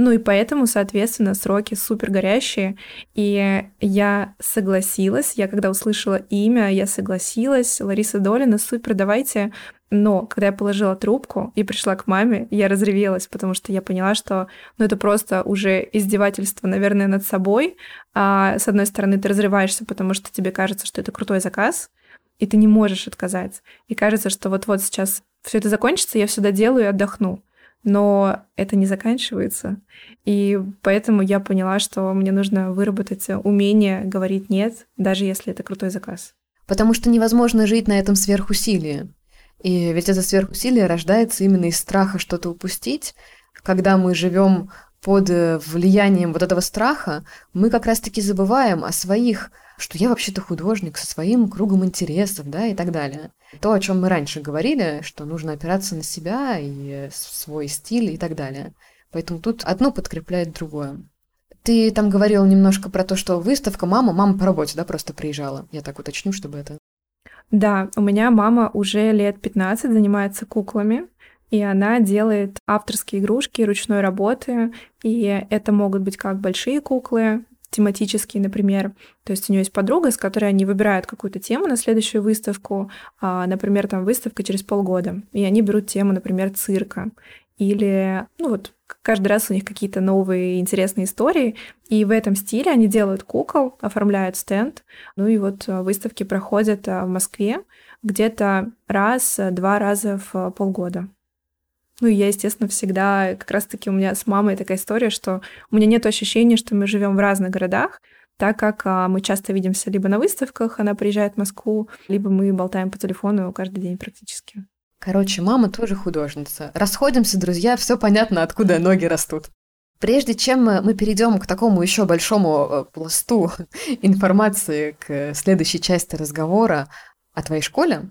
Ну и поэтому, соответственно, сроки супер горящие. И я согласилась, я когда услышала имя, я согласилась. Лариса Долина, супер, давайте. Но когда я положила трубку и пришла к маме, я разревелась, потому что я поняла, что ну, это просто уже издевательство, наверное, над собой. А, с одной стороны, ты разрываешься, потому что тебе кажется, что это крутой заказ, и ты не можешь отказать. И кажется, что вот-вот сейчас все это закончится, я все доделаю и отдохну но это не заканчивается. И поэтому я поняла, что мне нужно выработать умение говорить «нет», даже если это крутой заказ. Потому что невозможно жить на этом сверхусилии. И ведь это сверхусилие рождается именно из страха что-то упустить. Когда мы живем под э, влиянием вот этого страха, мы как раз-таки забываем о своих что я вообще-то художник со своим кругом интересов, да, и так далее. То, о чем мы раньше говорили, что нужно опираться на себя и свой стиль и так далее. Поэтому тут одно подкрепляет другое. Ты там говорил немножко про то, что выставка мама, мама по работе, да, просто приезжала. Я так уточню, чтобы это... Да, у меня мама уже лет 15 занимается куклами, и она делает авторские игрушки ручной работы, и это могут быть как большие куклы, тематические, например. То есть у нее есть подруга, с которой они выбирают какую-то тему на следующую выставку, а, например, там выставка через полгода, и они берут тему, например, цирка. Или, ну вот, каждый раз у них какие-то новые интересные истории, и в этом стиле они делают кукол, оформляют стенд. Ну и вот а, выставки проходят а, в Москве где-то раз-два раза в полгода. Ну, и я, естественно, всегда, как раз-таки у меня с мамой такая история, что у меня нет ощущения, что мы живем в разных городах, так как а, мы часто видимся либо на выставках, она приезжает в Москву, либо мы болтаем по телефону каждый день практически. Короче, мама тоже художница. Расходимся, друзья, все понятно, откуда ноги растут. Прежде чем мы перейдем к такому еще большому э, пласту <laughs> информации к следующей части разговора о твоей школе,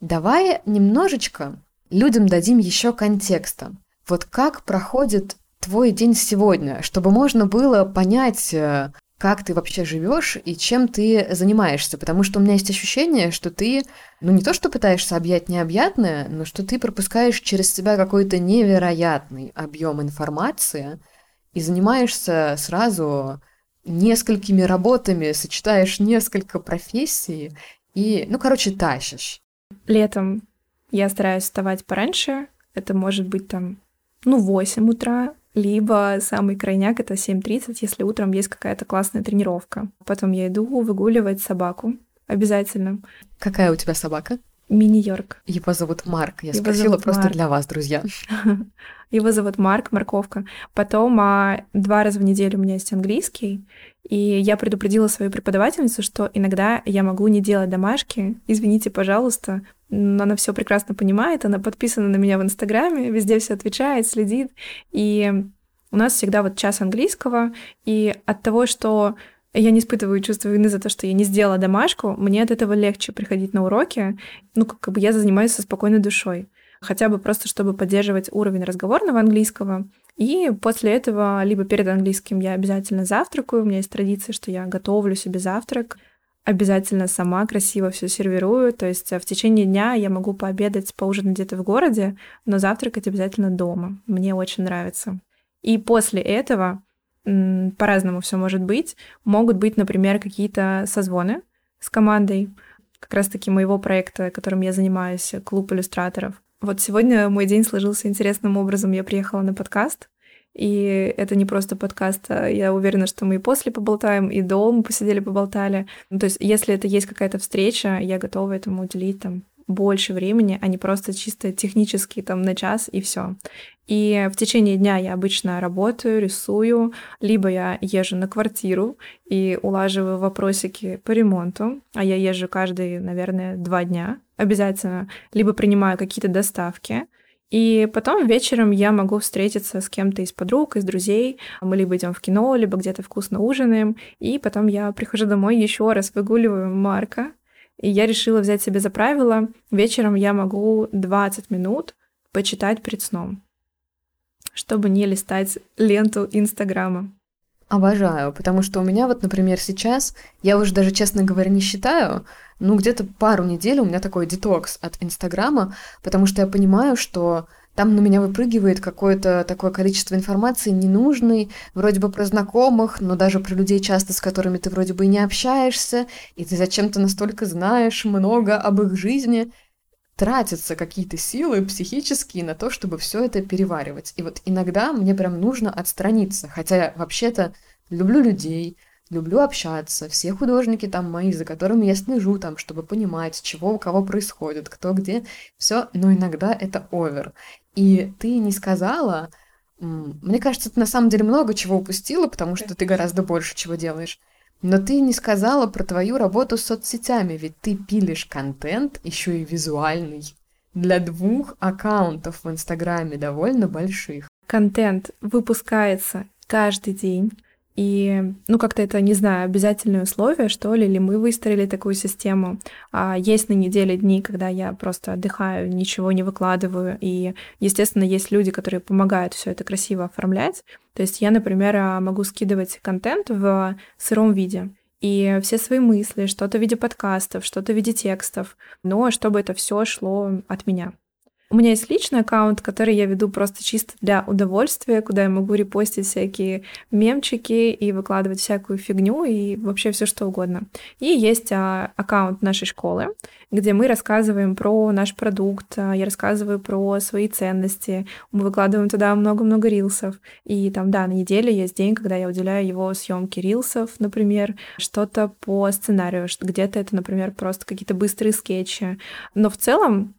давай немножечко людям дадим еще контекста. Вот как проходит твой день сегодня, чтобы можно было понять, э, как ты вообще живешь и чем ты занимаешься, потому что у меня есть ощущение, что ты, ну не то, что пытаешься объять необъятное, но что ты пропускаешь через себя какой-то невероятный объем информации и занимаешься сразу несколькими работами, сочетаешь несколько профессий и, ну, короче, тащишь. Летом я стараюсь вставать пораньше, это может быть там, ну, 8 утра, либо самый крайняк — это 7.30, если утром есть какая-то классная тренировка. Потом я иду выгуливать собаку. Обязательно. Какая у тебя собака? Мини-Йорк. Его зовут Марк. Я Его спросила просто Марк. для вас, друзья. <laughs> Его зовут Марк, морковка. Потом а, два раза в неделю у меня есть английский. И я предупредила свою преподавательницу, что иногда я могу не делать домашки. Извините, пожалуйста. Но она все прекрасно понимает, она подписана на меня в Инстаграме, везде все отвечает, следит. И у нас всегда вот час английского, и от того, что я не испытываю чувство вины за то, что я не сделала домашку, мне от этого легче приходить на уроки, ну, как бы я занимаюсь со спокойной душой. Хотя бы просто, чтобы поддерживать уровень разговорного английского. И после этого, либо перед английским я обязательно завтракаю, у меня есть традиция, что я готовлю себе завтрак, обязательно сама красиво все сервирую. То есть э, в течение дня я могу пообедать, поужинать где-то в городе, но завтракать обязательно дома. Мне очень нравится. И после этого по-разному все может быть. Могут быть, например, какие-то созвоны с командой, как раз-таки моего проекта, которым я занимаюсь, клуб иллюстраторов. Вот сегодня мой день сложился интересным образом. Я приехала на подкаст, и это не просто подкаст, а я уверена, что мы и после поболтаем, и до мы посидели, поболтали. Ну, то есть, если это есть какая-то встреча, я готова этому уделить там больше времени, а не просто чисто технически там на час и все. И в течение дня я обычно работаю, рисую, либо я езжу на квартиру и улаживаю вопросики по ремонту, а я езжу каждые, наверное, два дня обязательно, либо принимаю какие-то доставки, и потом вечером я могу встретиться с кем-то из подруг, из друзей. Мы либо идем в кино, либо где-то вкусно ужинаем. И потом я прихожу домой еще раз выгуливаю Марка. И я решила взять себе за правило, вечером я могу 20 минут почитать перед сном, чтобы не листать ленту Инстаграма. Обожаю, потому что у меня вот, например, сейчас, я уже даже, честно говоря, не считаю, ну, где-то пару недель у меня такой детокс от Инстаграма, потому что я понимаю, что там на меня выпрыгивает какое-то такое количество информации ненужной, вроде бы про знакомых, но даже про людей часто, с которыми ты вроде бы и не общаешься, и ты зачем-то настолько знаешь много об их жизни, тратятся какие-то силы психические на то, чтобы все это переваривать. И вот иногда мне прям нужно отстраниться, хотя я вообще-то люблю людей, люблю общаться, все художники там мои, за которыми я слежу там, чтобы понимать, чего у кого происходит, кто где, все, но иногда это овер. И ты не сказала, мне кажется, ты на самом деле много чего упустила, потому что ты гораздо больше чего делаешь. Но ты не сказала про твою работу с соцсетями, ведь ты пилишь контент, еще и визуальный, для двух аккаунтов в Инстаграме довольно больших. Контент выпускается каждый день. И, ну, как-то это, не знаю, обязательное условие, что ли, или мы выстроили такую систему. А есть на неделе дни, когда я просто отдыхаю, ничего не выкладываю. И, естественно, есть люди, которые помогают все это красиво оформлять. То есть я, например, а, могу скидывать контент в сыром виде. И все свои мысли, что-то в виде подкастов, что-то в виде текстов, но чтобы это все шло от меня. У меня есть личный аккаунт, который я веду просто чисто для удовольствия, куда я могу репостить всякие мемчики и выкладывать всякую фигню и вообще все что угодно. И есть а, аккаунт нашей школы, где мы рассказываем про наш продукт, а, я рассказываю про свои ценности, мы выкладываем туда много-много рилсов. И там, да, на неделе есть день, когда я уделяю его съемке рилсов, например, что-то по сценарию, где-то это, например, просто какие-то быстрые скетчи. Но в целом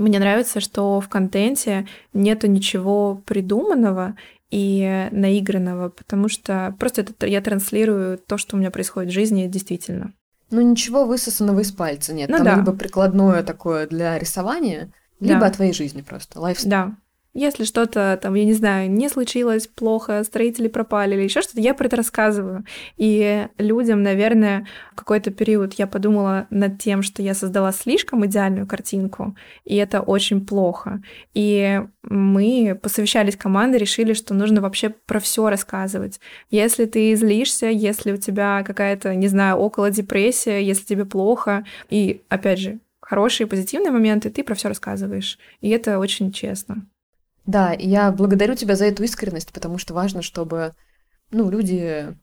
мне нравится, что в контенте нету ничего придуманного и наигранного, потому что просто это я транслирую то, что у меня происходит в жизни действительно. Ну ничего высосанного из пальца нет. Ну, Там да. либо прикладное такое для рисования, либо да. о твоей жизни просто, лайфстайл. Да, Если что-то там, я не знаю, не случилось плохо, строители пропали или еще что-то, я про это рассказываю. И людям, наверное, в какой-то период я подумала над тем, что я создала слишком идеальную картинку, и это очень плохо. И мы посовещались командой, решили, что нужно вообще про все рассказывать. Если ты злишься, если у тебя какая-то, не знаю, около депрессия, если тебе плохо, и опять же, хорошие позитивные моменты, ты про все рассказываешь. И это очень честно. Да, и я благодарю тебя за эту искренность, потому что важно, чтобы ну, люди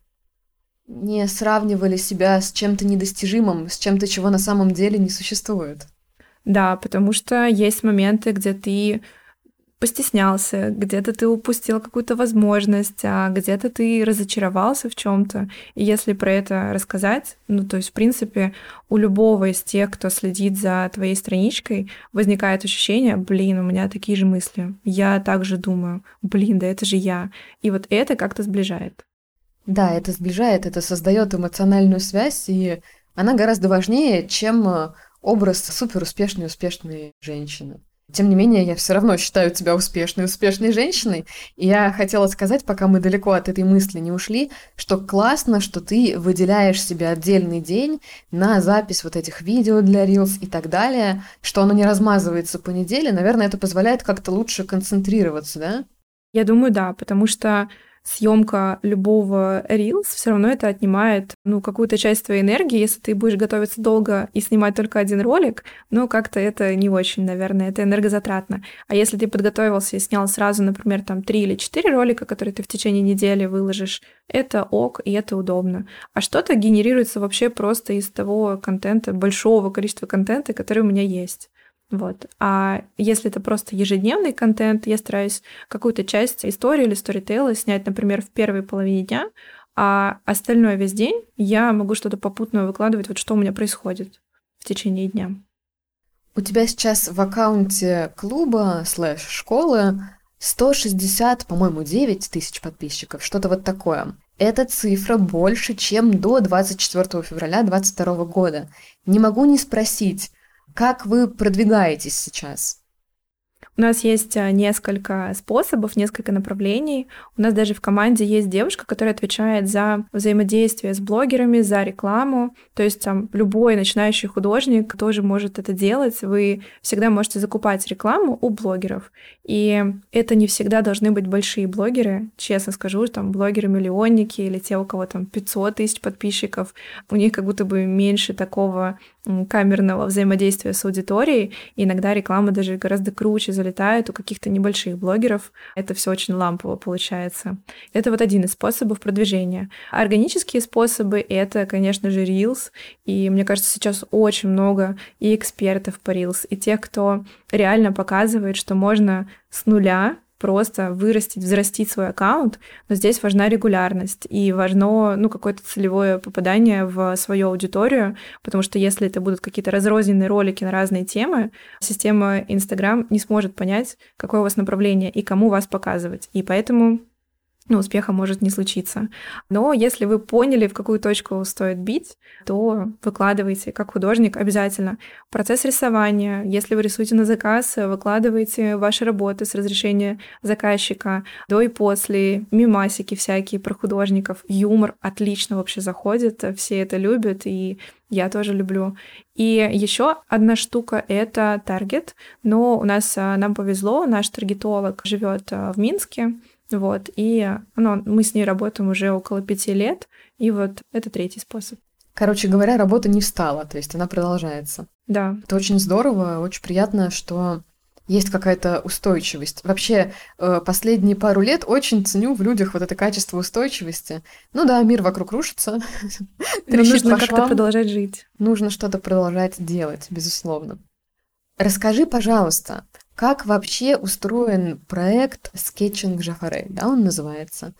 не сравнивали себя с чем-то недостижимым, с чем-то, чего на самом деле не существует. Да, потому что есть моменты, где ты постеснялся, где-то ты упустил какую-то возможность, а где-то ты разочаровался в чем-то. И если про это рассказать, ну, то есть, в принципе, у любого из тех, кто следит за твоей страничкой, возникает ощущение, блин, у меня такие же мысли. Я также думаю, блин, да это же я. И вот это как-то сближает. Да, это сближает, это создает эмоциональную связь, и она гораздо важнее, чем э, образ суперуспешной успешной женщины. Тем не менее, я все равно считаю тебя успешной, успешной женщиной. И я хотела сказать, пока мы далеко от этой мысли не ушли, что классно, что ты выделяешь себе отдельный день на запись вот этих видео для Reels и так далее, что оно не размазывается по неделе. Наверное, это позволяет как-то лучше концентрироваться, да? Я думаю, да, потому что съемка любого Reels, все равно это отнимает, ну, какую-то часть твоей энергии. Если ты будешь готовиться долго и снимать только один ролик, ну, как-то это не очень, наверное, это энергозатратно. А если ты подготовился и снял сразу, например, там три или четыре ролика, которые ты в течение недели выложишь, это ок, и это удобно. А что-то генерируется вообще просто из того контента, большого количества контента, который у меня есть. Вот. А если это просто ежедневный контент, я стараюсь какую-то часть истории или сторителла снять, например, в первой половине дня, а остальной весь день я могу что-то попутное выкладывать, вот что у меня происходит в течение дня. У тебя сейчас в аккаунте клуба слэш школы 160, по-моему, 9 тысяч подписчиков, что-то вот такое. Эта цифра больше, чем до 24 февраля 2022 года. Не могу не спросить, как вы продвигаетесь сейчас? У нас есть а, несколько способов, несколько направлений. У нас даже в команде есть девушка, которая отвечает за взаимодействие с блогерами, за рекламу. То есть там любой начинающий художник тоже может это делать. Вы всегда можете закупать рекламу у блогеров. И это не всегда должны быть большие блогеры, честно скажу, там блогеры-миллионники или те, у кого там 500 тысяч подписчиков. У них как будто бы меньше такого камерного взаимодействия с аудиторией. И иногда реклама даже гораздо круче залетает у каких-то небольших блогеров. Это все очень лампово получается. Это вот один из способов продвижения. Органические способы — это, конечно же, Reels. И мне кажется, сейчас очень много и экспертов по Reels, и тех, кто реально показывает, что можно с нуля просто вырастить, взрастить свой аккаунт, но здесь важна регулярность и важно, ну, какое-то целевое попадание в свою аудиторию, потому что если это будут какие-то разрозненные ролики на разные темы, система Instagram не сможет понять, какое у вас направление и кому вас показывать. И поэтому ну, успеха может не случиться. Но если вы поняли, в какую точку стоит бить, то выкладывайте как художник обязательно. Процесс рисования, если вы рисуете на заказ, выкладывайте ваши работы с разрешения заказчика до и после, мимасики всякие про художников. Юмор отлично вообще заходит, все это любят, и я тоже люблю. И еще одна штука — это таргет. Но у нас а, нам повезло, наш таргетолог живет а, в Минске, вот, и ну, мы с ней работаем уже около пяти лет, и вот это третий способ. Короче говоря, работа не встала, то есть она продолжается. Да. Это очень здорово, очень приятно, что есть какая-то устойчивость. Вообще, э, последние пару лет очень ценю в людях вот это качество устойчивости. Ну да, мир вокруг рушится. <laughs> Но нужно как-то продолжать жить. Нужно что-то продолжать делать, безусловно. Расскажи, пожалуйста, как вообще устроен проект Sketching Jaffarel, да, он называется?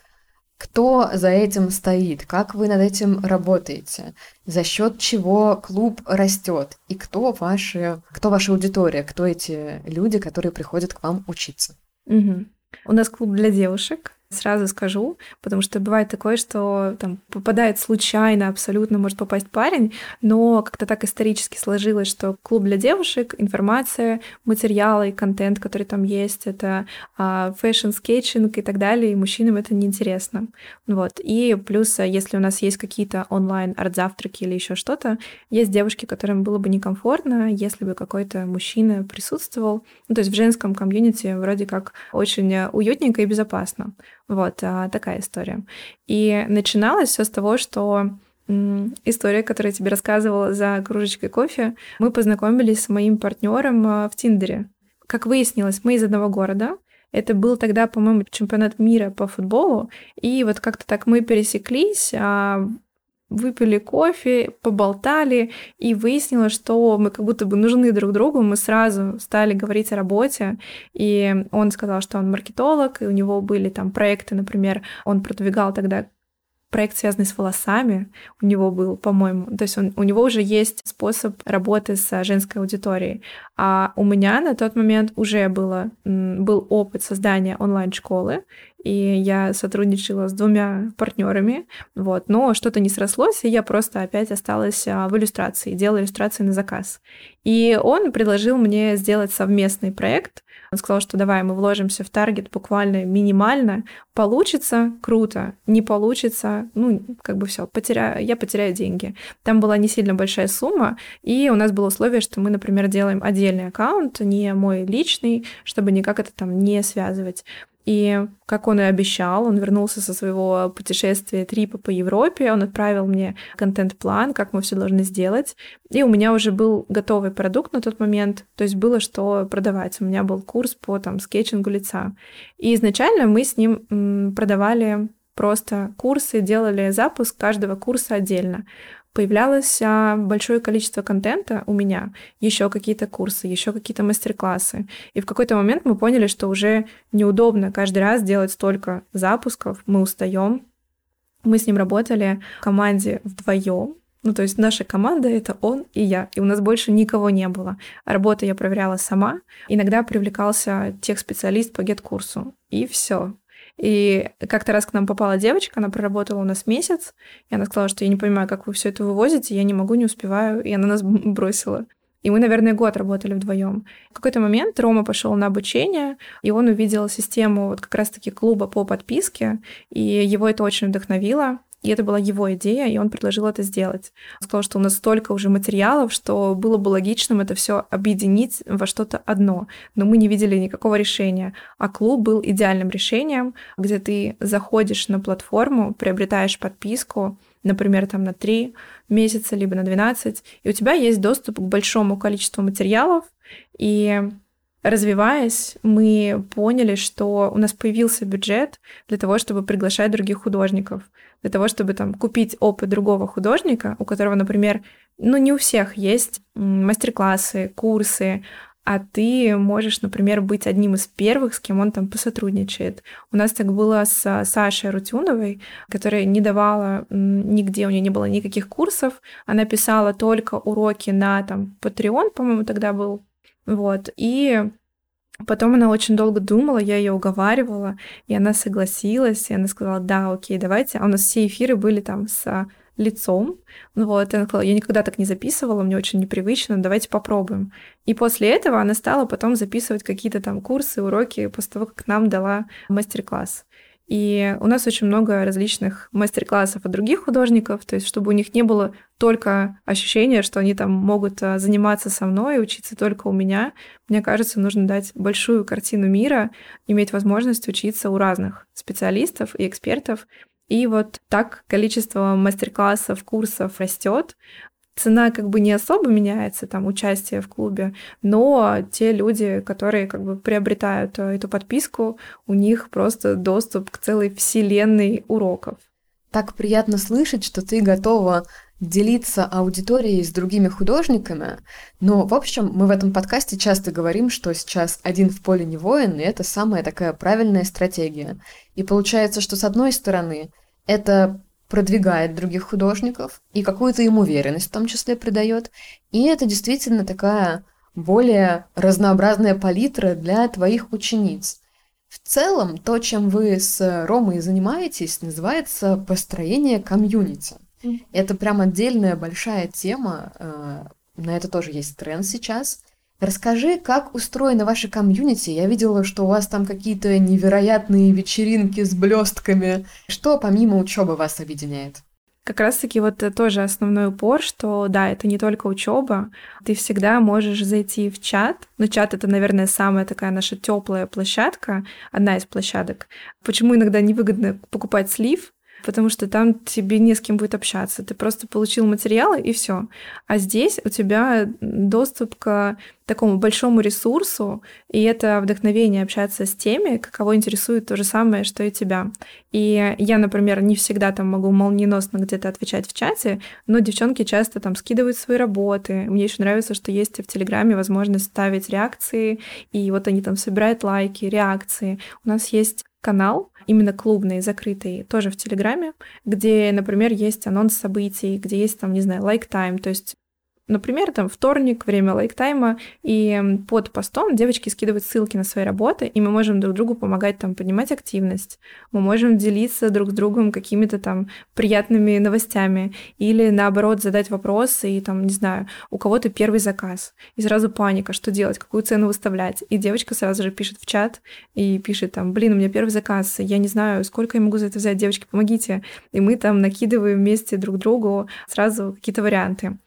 Кто за этим стоит? Как вы над этим работаете? За счет чего клуб растет? И кто ваши, кто ваша аудитория? Кто эти люди, которые приходят к вам учиться? Угу. У нас клуб для девушек, Сразу скажу, потому что бывает такое, что там попадает случайно, абсолютно может попасть парень, но как-то так исторически сложилось, что клуб для девушек, информация, материалы, контент, который там есть, это а, fashion, скетчинг и так далее, и мужчинам это неинтересно. Вот. И плюс, если у нас есть какие-то онлайн арт-завтраки или еще что-то, есть девушки, которым было бы некомфортно, если бы какой-то мужчина присутствовал. Ну, то есть в женском комьюнити вроде как очень уютненько и безопасно. Вот а, такая история. И начиналось все с того, что история, которую я тебе рассказывала за кружечкой кофе, мы познакомились с моим партнером а, в Тиндере. Как выяснилось, мы из одного города. Это был тогда, по-моему, чемпионат мира по футболу. И вот как-то так мы пересеклись, а, выпили кофе, поболтали, и выяснилось, что мы как будто бы нужны друг другу. Мы сразу стали говорить о работе, и он сказал, что он маркетолог, и у него были там проекты, например, он продвигал тогда проект, связанный с волосами, у него был, по-моему. То есть он, у него уже есть способ работы с женской аудиторией. А у меня на тот момент уже было, был опыт создания онлайн-школы, и я сотрудничала с двумя партнерами, вот, но что-то не срослось, и я просто опять осталась а, в иллюстрации, делала иллюстрации на заказ. И он предложил мне сделать совместный проект, он сказал, что давай мы вложимся в таргет буквально минимально. Получится — круто. Не получится — ну, как бы все, потеряю, я потеряю деньги. Там была не сильно большая сумма, и у нас было условие, что мы, например, делаем отдельный аккаунт, не мой личный, чтобы никак это там не связывать. И как он и обещал, он вернулся со своего путешествия трипа по Европе, он отправил мне контент-план, как мы все должны сделать. И у меня уже был готовый продукт на тот момент, то есть было что продавать. У меня был курс по там скетчингу лица. И изначально мы с ним продавали просто курсы, делали запуск каждого курса отдельно появлялось а, большое количество контента у меня, еще какие-то курсы, еще какие-то мастер-классы. И в какой-то момент мы поняли, что уже неудобно каждый раз делать столько запусков, мы устаем. Мы с ним работали в команде вдвоем, ну, то есть наша команда — это он и я, и у нас больше никого не было. А работу я проверяла сама. Иногда привлекался тех-специалист по гет-курсу, и все. И как-то раз к нам попала девочка, она проработала у нас месяц, и она сказала, что я не понимаю, как вы все это вывозите, я не могу, не успеваю, и она нас бросила. И мы, наверное, год работали вдвоем. В какой-то момент Рома пошел на обучение, и он увидел систему вот как раз-таки клуба по подписке, и его это очень вдохновило. И это была его идея, и он предложил это сделать. Он сказал, что у нас столько уже материалов, что было бы логичным это все объединить во что-то одно. Но мы не видели никакого решения. А клуб был идеальным решением, где ты заходишь на платформу, приобретаешь подписку, например, там на 3 месяца, либо на 12, и у тебя есть доступ к большому количеству материалов, и развиваясь, мы поняли, что у нас появился бюджет для того, чтобы приглашать других художников для того, чтобы там купить опыт другого художника, у которого, например, ну не у всех есть мастер-классы, курсы, а ты можешь, например, быть одним из первых, с кем он там посотрудничает. У нас так было с Сашей Рутюновой, которая не давала нигде, у нее не было никаких курсов, она писала только уроки на там Patreon, по-моему, тогда был, вот, и Потом она очень долго думала, я ее уговаривала, и она согласилась, и она сказала, да, окей, давайте. А у нас все эфиры были там с лицом. Ну вот, она сказала, я никогда так не записывала, мне очень непривычно, давайте попробуем. И после этого она стала потом записывать какие-то там курсы, уроки после того, как нам дала мастер-класс. И у нас очень много различных мастер-классов от других художников, то есть чтобы у них не было только ощущения, что они там могут а, заниматься со мной учиться только у меня. Мне кажется, нужно дать большую картину мира, иметь возможность учиться у разных специалистов и экспертов. И вот так количество мастер-классов, курсов растет цена как бы не особо меняется, там, участие в клубе, но те люди, которые как бы приобретают э, эту подписку, у них просто доступ к целой вселенной уроков. Так приятно слышать, что ты готова делиться аудиторией с другими художниками. Но, в общем, мы в этом подкасте часто говорим, что сейчас один в поле не воин, и это самая такая правильная стратегия. И получается, что с одной стороны, это продвигает других художников и какую-то им уверенность в том числе придает. И это действительно такая более разнообразная палитра для твоих учениц. В целом, то, чем вы с Ромой занимаетесь, называется построение комьюнити. Это прям отдельная большая тема, э, на это тоже есть тренд сейчас. Расскажи, как устроена ваша комьюнити. Я видела, что у вас там какие-то невероятные вечеринки с блестками. Что помимо учебы вас объединяет? Как раз-таки вот тоже основной упор, что да, это не только учеба, ты всегда можешь зайти в чат. Но чат это, наверное, самая такая наша теплая площадка, одна из площадок. Почему иногда невыгодно покупать слив? Потому что там тебе не с кем будет общаться. Ты просто получил материалы и все. А здесь у тебя доступ к такому большому ресурсу, и это вдохновение общаться с теми, кого интересует то же самое, что и тебя. И я, например, не всегда там могу молниеносно где-то отвечать в чате, но девчонки часто там скидывают свои работы. Мне еще нравится, что есть в Телеграме возможность ставить реакции, и вот они там собирают лайки, реакции. У нас есть канал, именно клубный, закрытый, тоже в Телеграме, где, например, есть анонс событий, где есть там, не знаю, like time, то есть Например, там вторник, время лайктайма, и под постом девочки скидывают ссылки на свои работы, и мы можем друг другу помогать там поднимать активность, мы можем делиться друг с другом какими-то там приятными новостями, или наоборот задать вопросы, и там, не знаю, у кого-то первый заказ, и сразу паника, что делать, какую цену выставлять, и девочка сразу же пишет в чат и пишет там, блин, у меня первый заказ, я не знаю, сколько я могу за это взять, девочки, помогите, и мы там накидываем вместе друг другу сразу какие-то варианты.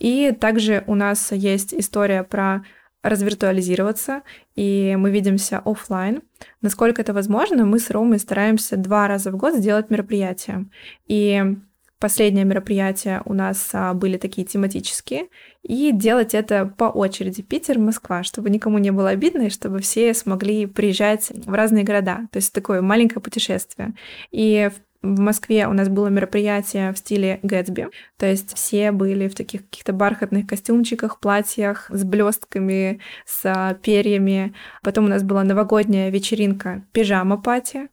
И также у нас есть история про развиртуализироваться, и мы видимся офлайн. Насколько это возможно, мы с Ромой стараемся два раза в год сделать мероприятие. И последние мероприятия у нас а, были такие тематические, и делать это по очереди Питер, Москва, чтобы никому не было обидно, и чтобы все смогли приезжать в разные города. То есть такое маленькое путешествие. И в в Москве у нас было мероприятие в стиле Гэтсби, то есть все были в таких каких-то бархатных костюмчиках, платьях с блестками, с перьями. Потом у нас была новогодняя вечеринка пижама-пати.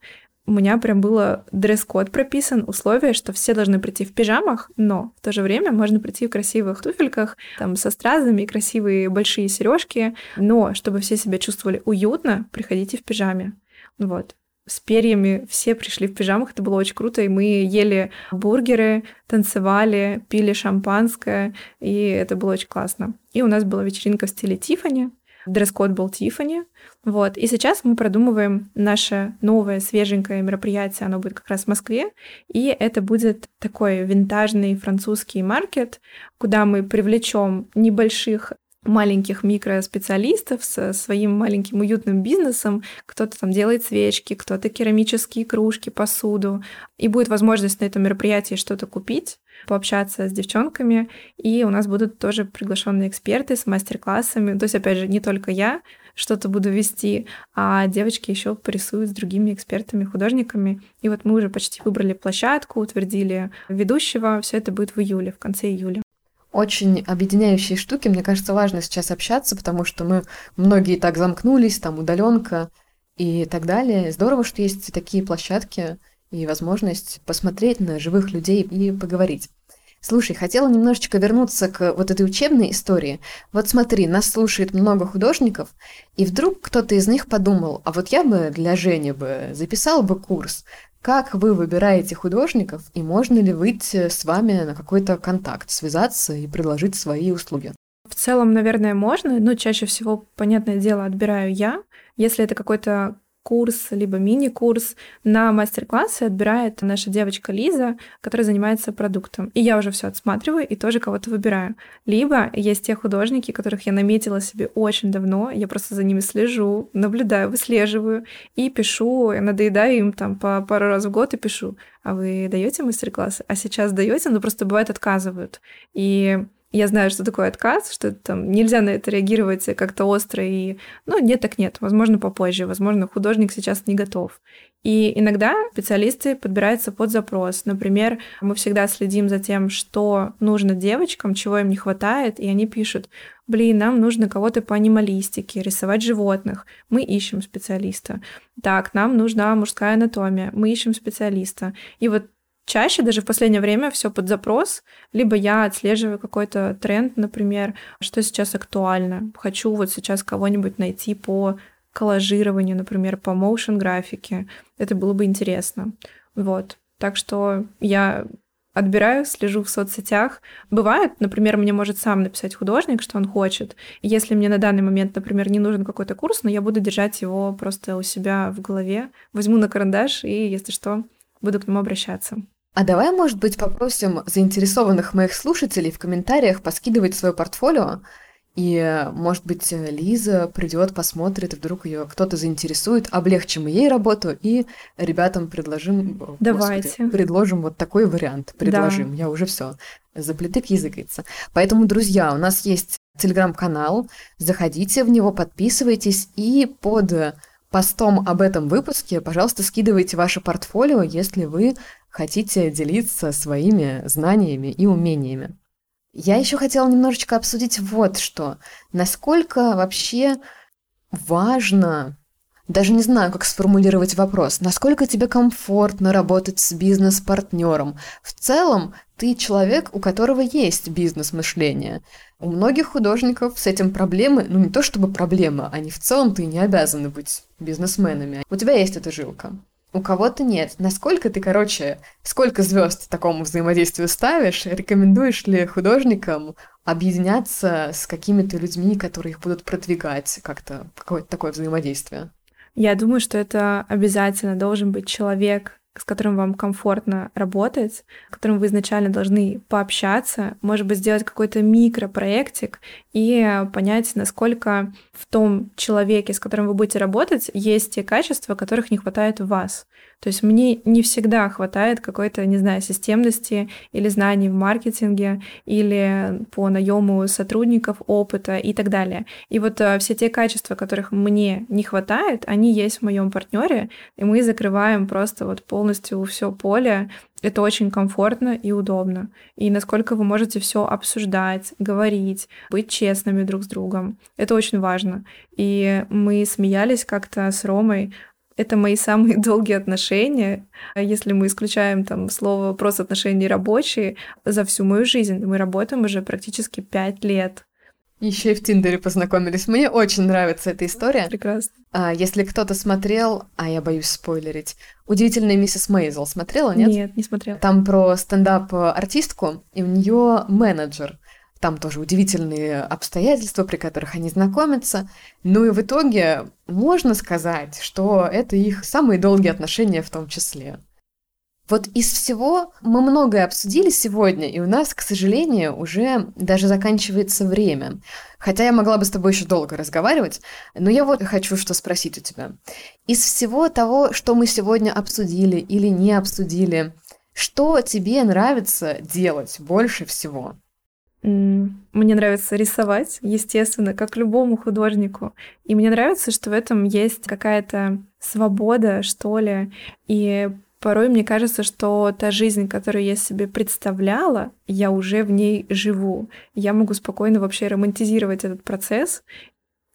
У меня прям было дресс-код прописан, условие, что все должны прийти в пижамах, но в то же время можно прийти в красивых туфельках, там со стразами, красивые большие сережки, но чтобы все себя чувствовали уютно, приходите в пижаме. Вот с перьями, все пришли в пижамах, это было очень круто, и мы ели бургеры, танцевали, пили шампанское, и это было очень классно. И у нас была вечеринка в стиле Тифани, дресс-код был Тифани, вот. И сейчас мы продумываем наше новое свеженькое мероприятие, оно будет как раз в Москве, и это будет такой винтажный французский маркет, куда мы привлечем небольших маленьких микроспециалистов со своим маленьким уютным бизнесом. Кто-то там делает свечки, кто-то керамические кружки, посуду. И будет возможность на этом мероприятии что-то купить, пообщаться с девчонками. И у нас будут тоже приглашенные эксперты с мастер-классами. То есть, опять же, не только я что-то буду вести, а девочки еще порисуют с другими экспертами, художниками. И вот мы уже почти выбрали площадку, утвердили ведущего. Все это будет в июле, в конце июля очень объединяющие штуки. Мне кажется, важно сейчас общаться, потому что мы многие так замкнулись, там удаленка и так далее. Здорово, что есть такие площадки и возможность посмотреть на живых людей и поговорить. Слушай, хотела немножечко вернуться к вот этой учебной истории. Вот смотри, нас слушает много художников, и вдруг кто-то из них подумал, а вот я бы для Жени бы записал бы курс как вы выбираете художников и можно ли выйти с вами на какой-то контакт, связаться и предложить свои услуги? В целом, наверное, можно, но чаще всего, понятное дело, отбираю я. Если это какой-то курс, либо мини-курс на мастер-классы отбирает наша девочка Лиза, которая занимается продуктом. И я уже все отсматриваю и тоже кого-то выбираю. Либо есть те художники, которых я наметила себе очень давно, я просто за ними слежу, наблюдаю, выслеживаю и пишу, я надоедаю им там по пару раз в год и пишу, а вы даете мастер-классы? А сейчас даете, но просто бывает отказывают. И я знаю, что такое отказ, что там нельзя на это реагировать как-то остро и, ну, нет так нет, возможно, попозже, возможно, художник сейчас не готов. И иногда специалисты подбираются под запрос. Например, мы всегда следим за тем, что нужно девочкам, чего им не хватает, и они пишут, блин, нам нужно кого-то по анималистике, рисовать животных. Мы ищем специалиста. Так, нам нужна мужская анатомия. Мы ищем специалиста. И вот Чаще даже в последнее время все под запрос, либо я отслеживаю какой-то тренд, например, что сейчас актуально. Хочу вот сейчас кого-нибудь найти по коллажированию, например, по motion графике. Это было бы интересно. Вот. Так что я отбираю, слежу в соцсетях. Бывает, например, мне может сам написать художник, что он хочет. Если мне на данный момент, например, не нужен какой-то курс, но я буду держать его просто у себя в голове, возьму на карандаш и, если что, буду к нему обращаться. А давай, может быть, попросим заинтересованных моих слушателей в комментариях поскидывать свое портфолио, и, может быть, Лиза придет, посмотрит, вдруг ее кто-то заинтересует, облегчим ей работу и ребятам предложим... Давайте. Господи, предложим вот такой вариант. Предложим. Да. Я уже все заплетык языкается. Поэтому, друзья, у нас есть телеграм-канал. Заходите в него, подписывайтесь и под постом об этом выпуске, пожалуйста, скидывайте ваше портфолио, если вы хотите делиться своими знаниями и умениями. Я еще хотела немножечко обсудить вот что. Насколько вообще важно, даже не знаю, как сформулировать вопрос, насколько тебе комфортно работать с бизнес-партнером. В целом, ты человек, у которого есть бизнес-мышление. У многих художников с этим проблемы, ну не то чтобы проблема, они в целом ты не обязаны быть бизнесменами. У тебя есть эта жилка у кого-то нет. Насколько ты, короче, сколько звезд такому взаимодействию ставишь? Рекомендуешь ли художникам объединяться с какими-то людьми, которые их будут продвигать как-то, какое-то такое взаимодействие? Я думаю, что это обязательно должен быть человек, с которым вам комфортно работать, с которым вы изначально должны пообщаться, может быть, сделать какой-то микропроектик и понять, насколько в том человеке, с которым вы будете работать, есть те качества, которых не хватает у вас. То есть мне не всегда хватает какой-то, не знаю, системности или знаний в маркетинге, или по наему сотрудников, опыта и так далее. И вот э, все те качества, которых мне не хватает, они есть в моем партнере, и мы закрываем просто вот полностью все поле. Это очень комфортно и удобно. И насколько вы можете все обсуждать, говорить, быть честными друг с другом. Это очень важно. И мы смеялись как-то с Ромой это мои самые <laughs> долгие отношения. Если мы исключаем там слово просто отношения рабочие, за всю мою жизнь мы работаем уже практически пять лет. Еще и в Тиндере познакомились. Мне очень нравится эта история. Прекрасно. А, если кто-то смотрел, а я боюсь спойлерить, «Удивительная миссис Мейзел» смотрела, нет? Нет, не смотрела. Там про стендап-артистку, и у нее менеджер. Там тоже удивительные обстоятельства, при которых они знакомятся. Ну и в итоге можно сказать, что это их самые долгие отношения в том числе. Вот из всего мы многое обсудили сегодня, и у нас, к сожалению, уже даже заканчивается время. Хотя я могла бы с тобой еще долго разговаривать, но я вот хочу что спросить у тебя. Из всего того, что мы сегодня обсудили или не обсудили, что тебе нравится делать больше всего? Мне нравится рисовать, естественно, как любому художнику. И мне нравится, что в этом есть какая-то свобода, что ли. И порой мне кажется, что та жизнь, которую я себе представляла, я уже в ней живу. Я могу спокойно вообще романтизировать этот процесс.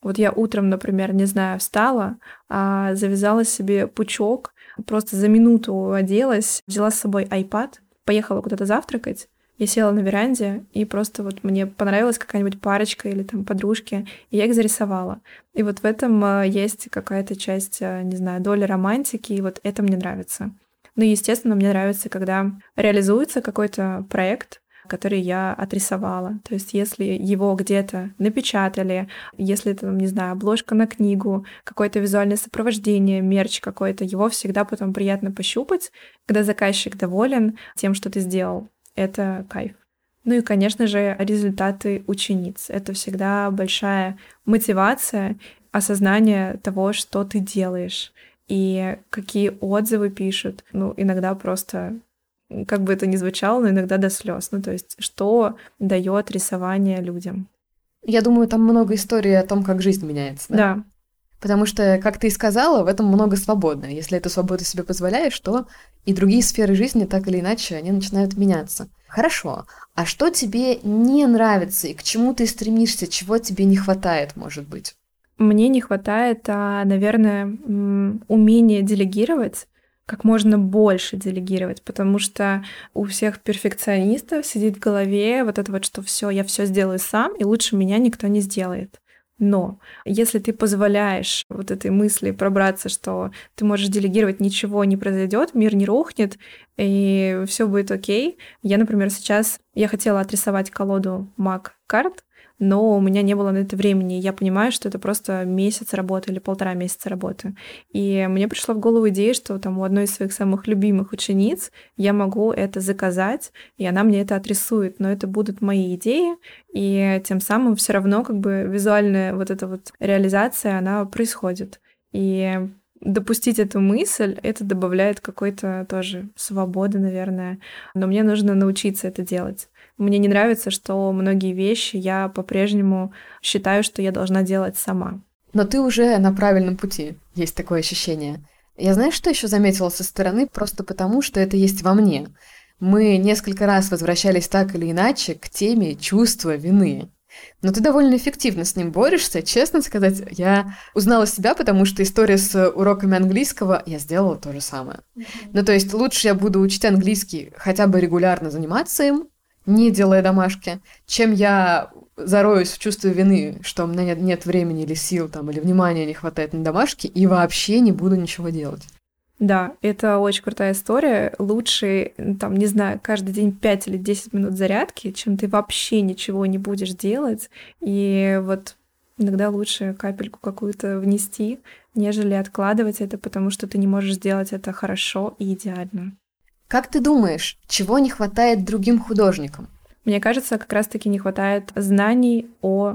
Вот я утром, например, не знаю, встала, а завязала себе пучок, просто за минуту оделась, взяла с собой iPad, поехала куда-то завтракать, я села на веранде, и просто вот мне понравилась какая-нибудь парочка или там подружки, и я их зарисовала. И вот в этом э, есть какая-то часть, э, не знаю, доля романтики, и вот это мне нравится. Ну, естественно, мне нравится, когда реализуется какой-то проект, который я отрисовала. То есть если его где-то напечатали, если это, не знаю, обложка на книгу, какое-то визуальное сопровождение, мерч какой-то, его всегда потом приятно пощупать, когда заказчик доволен тем, что ты сделал это кайф. Ну и, конечно же, результаты учениц. Это всегда большая мотивация, осознание того, что ты делаешь и какие отзывы пишут. Ну, иногда просто как бы это ни звучало, но иногда до слез. Ну, то есть, что дает рисование людям. Я думаю, там много историй о том, как жизнь меняется. Да. да. Потому что, как ты и сказала, в этом много свободы. Если эту свободу себе позволяешь, то и другие сферы жизни так или иначе, они начинают меняться. Хорошо, а что тебе не нравится и к чему ты стремишься, чего тебе не хватает, может быть? Мне не хватает, а, наверное, умения делегировать как можно больше делегировать, потому что у всех перфекционистов сидит в голове вот это вот, что все, я все сделаю сам, и лучше меня никто не сделает. Но если ты позволяешь вот этой мысли пробраться, что ты можешь делегировать, ничего не произойдет, мир не рухнет, и все будет окей. Я, например, сейчас я хотела отрисовать колоду маг карт, но у меня не было на это времени. Я понимаю, что это просто месяц работы или полтора месяца работы. И мне пришла в голову идея, что там у одной из своих самых любимых учениц я могу это заказать, и она мне это отрисует. Но это будут мои идеи, и тем самым все равно как бы визуальная вот эта вот реализация, она происходит. И допустить эту мысль, это добавляет какой-то тоже свободы, наверное. Но мне нужно научиться это делать. Мне не нравится, что многие вещи я по-прежнему считаю, что я должна делать сама. Но ты уже на правильном пути, есть такое ощущение. Я знаешь, что еще заметила со стороны, просто потому, что это есть во мне. Мы несколько раз возвращались так или иначе к теме чувства вины. Но ты довольно эффективно с ним борешься. Честно сказать, я узнала себя, потому что история с уроками английского, я сделала то же самое. Mm-hmm. Ну, то есть лучше я буду учить английский, хотя бы регулярно заниматься им, не делая домашки, чем я зароюсь в чувстве вины, что у меня нет, нет времени или сил там, или внимания не хватает на домашки, и вообще не буду ничего делать. Да, это очень крутая история. Лучше, там, не знаю, каждый день 5 или 10 минут зарядки, чем ты вообще ничего не будешь делать. И вот иногда лучше капельку какую-то внести, нежели откладывать это, потому что ты не можешь сделать это хорошо и идеально. Как ты думаешь, чего не хватает другим художникам? Мне кажется, как раз-таки не хватает знаний о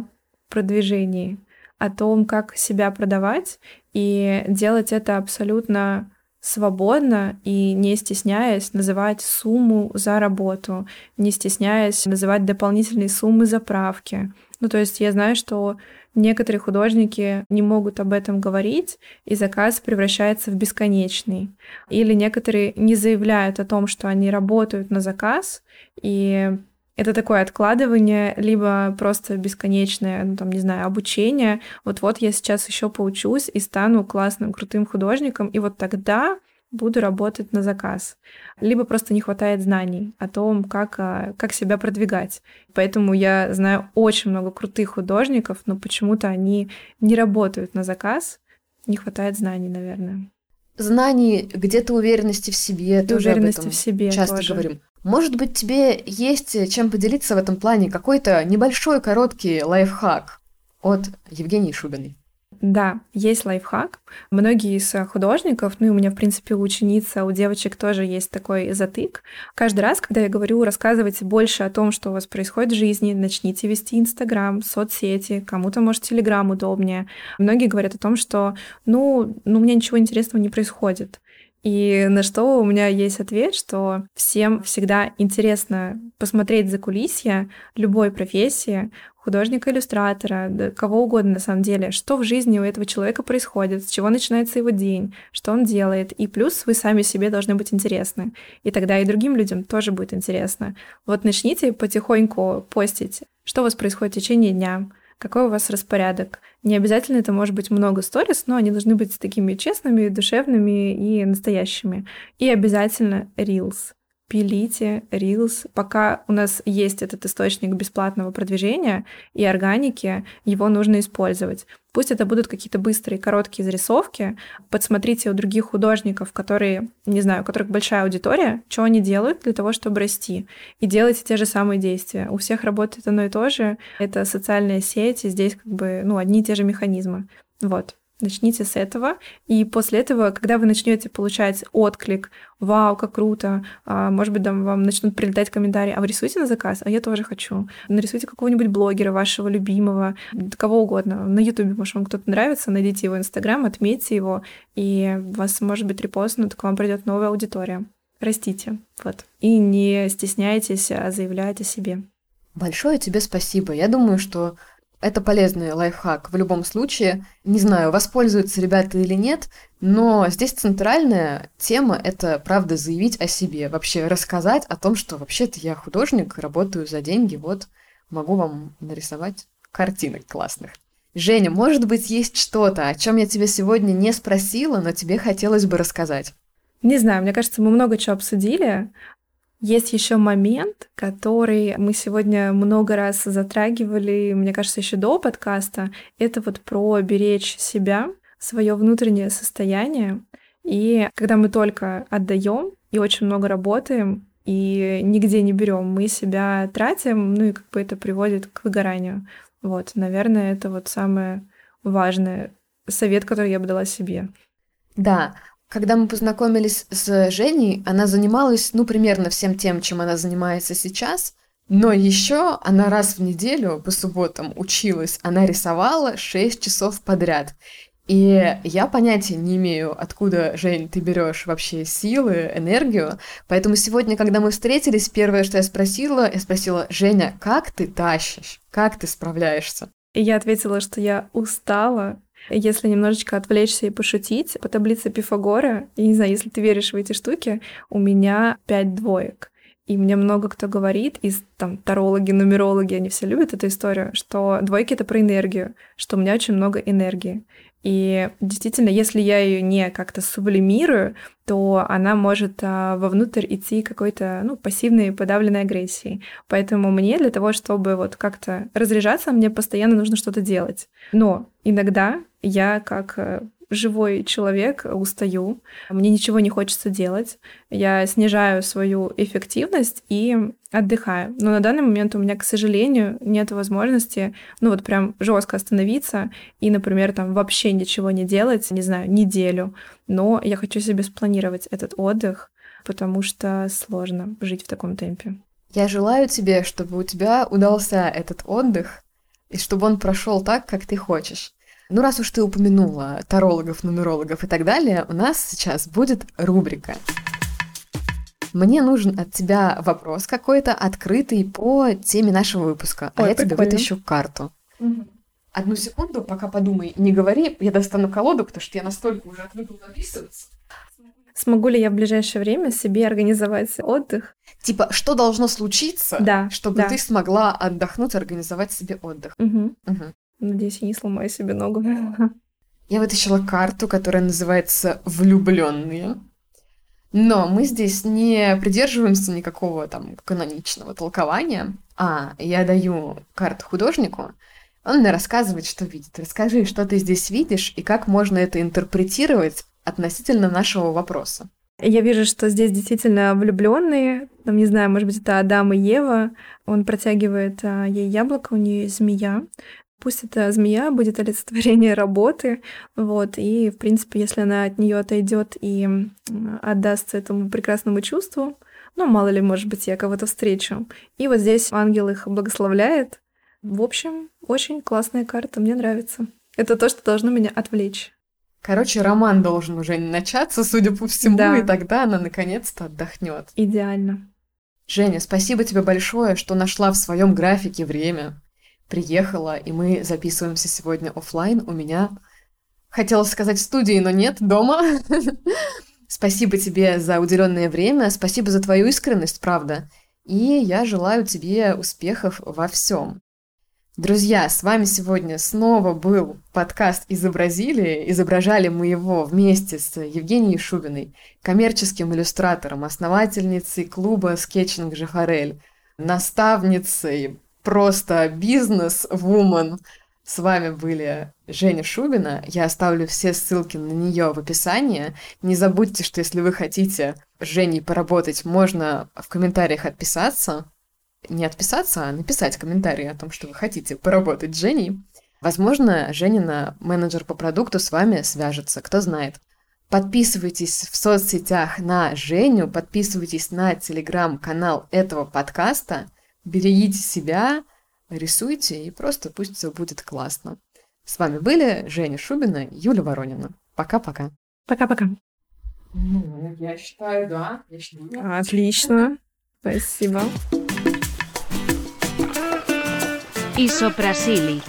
продвижении, о том, как себя продавать и делать это абсолютно свободно и не стесняясь называть сумму за работу, не стесняясь называть дополнительные суммы за правки. Ну, то есть я знаю, что некоторые художники не могут об этом говорить, и заказ превращается в бесконечный. Или некоторые не заявляют о том, что они работают на заказ, и это такое откладывание, либо просто бесконечное, ну, там, не знаю, обучение. Вот-вот я сейчас еще поучусь и стану классным, крутым художником, и вот тогда буду работать на заказ. Либо просто не хватает знаний о том, как, а, как себя продвигать. Поэтому я знаю очень много крутых художников, но почему-то они не работают на заказ. Не хватает знаний, наверное. Знаний, где-то уверенности в себе. И уверенности в себе часто тоже. говорим. Может быть, тебе есть чем поделиться в этом плане? Какой-то небольшой, короткий лайфхак от Евгении Шубиной. Да, есть лайфхак. Многие из художников, ну и у меня, в принципе, ученица, у девочек тоже есть такой затык. Каждый раз, когда я говорю, рассказывайте больше о том, что у вас происходит в жизни, начните вести Инстаграм, соцсети, кому-то, может, Телеграм удобнее. Многие говорят о том, что, ну, ну, у меня ничего интересного не происходит. И на что у меня есть ответ, что всем всегда интересно посмотреть за кулисья любой профессии, художника-иллюстратора, да, кого угодно на самом деле, что в жизни у этого человека происходит, с чего начинается его день, что он делает. И плюс вы сами себе должны быть интересны. И тогда и другим людям тоже будет интересно. Вот начните потихоньку постить, что у вас происходит в течение дня, какой у вас распорядок. Не обязательно это может быть много сторис, но они должны быть такими честными, душевными и настоящими. И обязательно reels пилите Reels. Пока у нас есть этот источник бесплатного продвижения и органики, его нужно использовать. Пусть это будут какие-то быстрые, короткие зарисовки. Подсмотрите у других художников, которые, не знаю, у которых большая аудитория, что они делают для того, чтобы расти. И делайте те же самые действия. У всех работает одно и то же. Это социальная сеть, и здесь как бы, ну, одни и те же механизмы. Вот. Начните с этого, и после этого, когда вы начнете получать отклик, вау, как круто, а, может быть, там вам начнут прилетать комментарии, а вы рисуете на заказ, а я тоже хочу. Нарисуйте какого-нибудь блогера вашего любимого, кого угодно. На Ютубе, может, вам кто-то нравится, найдите его Инстаграм, отметьте его, и вас, может быть, репостнут, к вам придет новая аудитория. Растите, вот. И не стесняйтесь а заявлять о себе. Большое тебе спасибо. Я думаю, что это полезный лайфхак в любом случае. Не знаю, воспользуются ребята или нет, но здесь центральная тема — это, правда, заявить о себе. Вообще рассказать о том, что вообще-то я художник, работаю за деньги, вот могу вам нарисовать картинок классных. Женя, может быть, есть что-то, о чем я тебя сегодня не спросила, но тебе хотелось бы рассказать? Не знаю, мне кажется, мы много чего обсудили. Есть еще момент, который мы сегодня много раз затрагивали, мне кажется, еще до подкаста. Это вот про беречь себя, свое внутреннее состояние. И когда мы только отдаем и очень много работаем, и нигде не берем, мы себя тратим, ну и как бы это приводит к выгоранию. Вот, наверное, это вот самое важное совет, который я бы дала себе. Да, когда мы познакомились с Женей, она занималась, ну, примерно всем тем, чем она занимается сейчас, но еще она раз в неделю по субботам училась, она рисовала 6 часов подряд. И я понятия не имею, откуда, Жень, ты берешь вообще силы, энергию. Поэтому сегодня, когда мы встретились, первое, что я спросила, я спросила, Женя, как ты тащишь? Как ты справляешься? И я ответила, что я устала, если немножечко отвлечься и пошутить, по таблице Пифагора, я не знаю, если ты веришь в эти штуки, у меня пять двоек. И мне много кто говорит, из там тарологи, нумерологи, они все любят эту историю, что двойки — это про энергию, что у меня очень много энергии. И действительно, если я ее не как-то сублимирую, то она может а, вовнутрь идти какой-то ну, пассивной подавленной агрессией. Поэтому мне для того, чтобы вот как-то разряжаться, мне постоянно нужно что-то делать. Но иногда я как э, живой человек, устаю, мне ничего не хочется делать, я снижаю свою эффективность и отдыхаю. Но на данный момент у меня, к сожалению, нет возможности, ну вот прям жестко остановиться и, например, там вообще ничего не делать, не знаю, неделю. Но я хочу себе спланировать этот отдых, потому что сложно жить в таком темпе. Я желаю тебе, чтобы у тебя удался этот отдых, и чтобы он прошел так, как ты хочешь. Ну, раз уж ты упомянула тарологов, нумерологов и так далее, у нас сейчас будет рубрика. Мне нужен от тебя вопрос какой-то открытый по теме нашего выпуска, а Ой, а я прикольно. тебе вытащу карту. Угу. Одну секунду, пока подумай, не говори, я достану колоду, потому что я настолько уже отвыкла написываться. Смогу ли я в ближайшее время себе организовать отдых? Типа, что должно случиться, да, чтобы да. ты смогла отдохнуть, организовать себе отдых? Угу. Угу. Надеюсь, я не сломаю себе ногу. Я вытащила карту, которая называется «Влюбленные». Но мы здесь не придерживаемся никакого там каноничного толкования. А, я даю карту художнику, он мне рассказывает, что видит. Расскажи, что ты здесь видишь и как можно это интерпретировать относительно нашего вопроса. Я вижу, что здесь действительно влюбленные. Там, не знаю, может быть, это Адам и Ева. Он протягивает а, ей яблоко, у нее змея. Пусть эта змея будет олицетворение работы, вот, и, в принципе, если она от нее отойдет и отдастся этому прекрасному чувству, ну, мало ли, может быть, я кого-то встречу. И вот здесь ангел их благословляет. В общем, очень классная карта, мне нравится. Это то, что должно меня отвлечь. Короче, роман должен уже начаться, судя по всему, да. и тогда она наконец-то отдохнет. Идеально. Женя, спасибо тебе большое, что нашла в своем графике время приехала, и мы записываемся сегодня офлайн. У меня хотела сказать в студии, но нет, дома. <laughs> Спасибо тебе за уделенное время, спасибо за твою искренность, правда. И я желаю тебе успехов во всем. Друзья, с вами сегодня снова был подкаст «Изобразили». Изображали мы его вместе с Евгенией Шубиной, коммерческим иллюстратором, основательницей клуба «Скетчинг Жахарель», наставницей, просто бизнес-вумен. С вами были Женя Шубина. Я оставлю все ссылки на нее в описании. Не забудьте, что если вы хотите с Женей поработать, можно в комментариях отписаться. Не отписаться, а написать комментарий о том, что вы хотите поработать с Женей. Возможно, Женина, менеджер по продукту, с вами свяжется, кто знает. Подписывайтесь в соцсетях на Женю, подписывайтесь на телеграм-канал этого подкаста – берегите себя, рисуйте и просто пусть все будет классно. С вами были Женя Шубина, Юля Воронина. Пока-пока. Пока-пока. Ну, я считаю, да. Я считаю. Отлично. Спасибо. Isoprazili.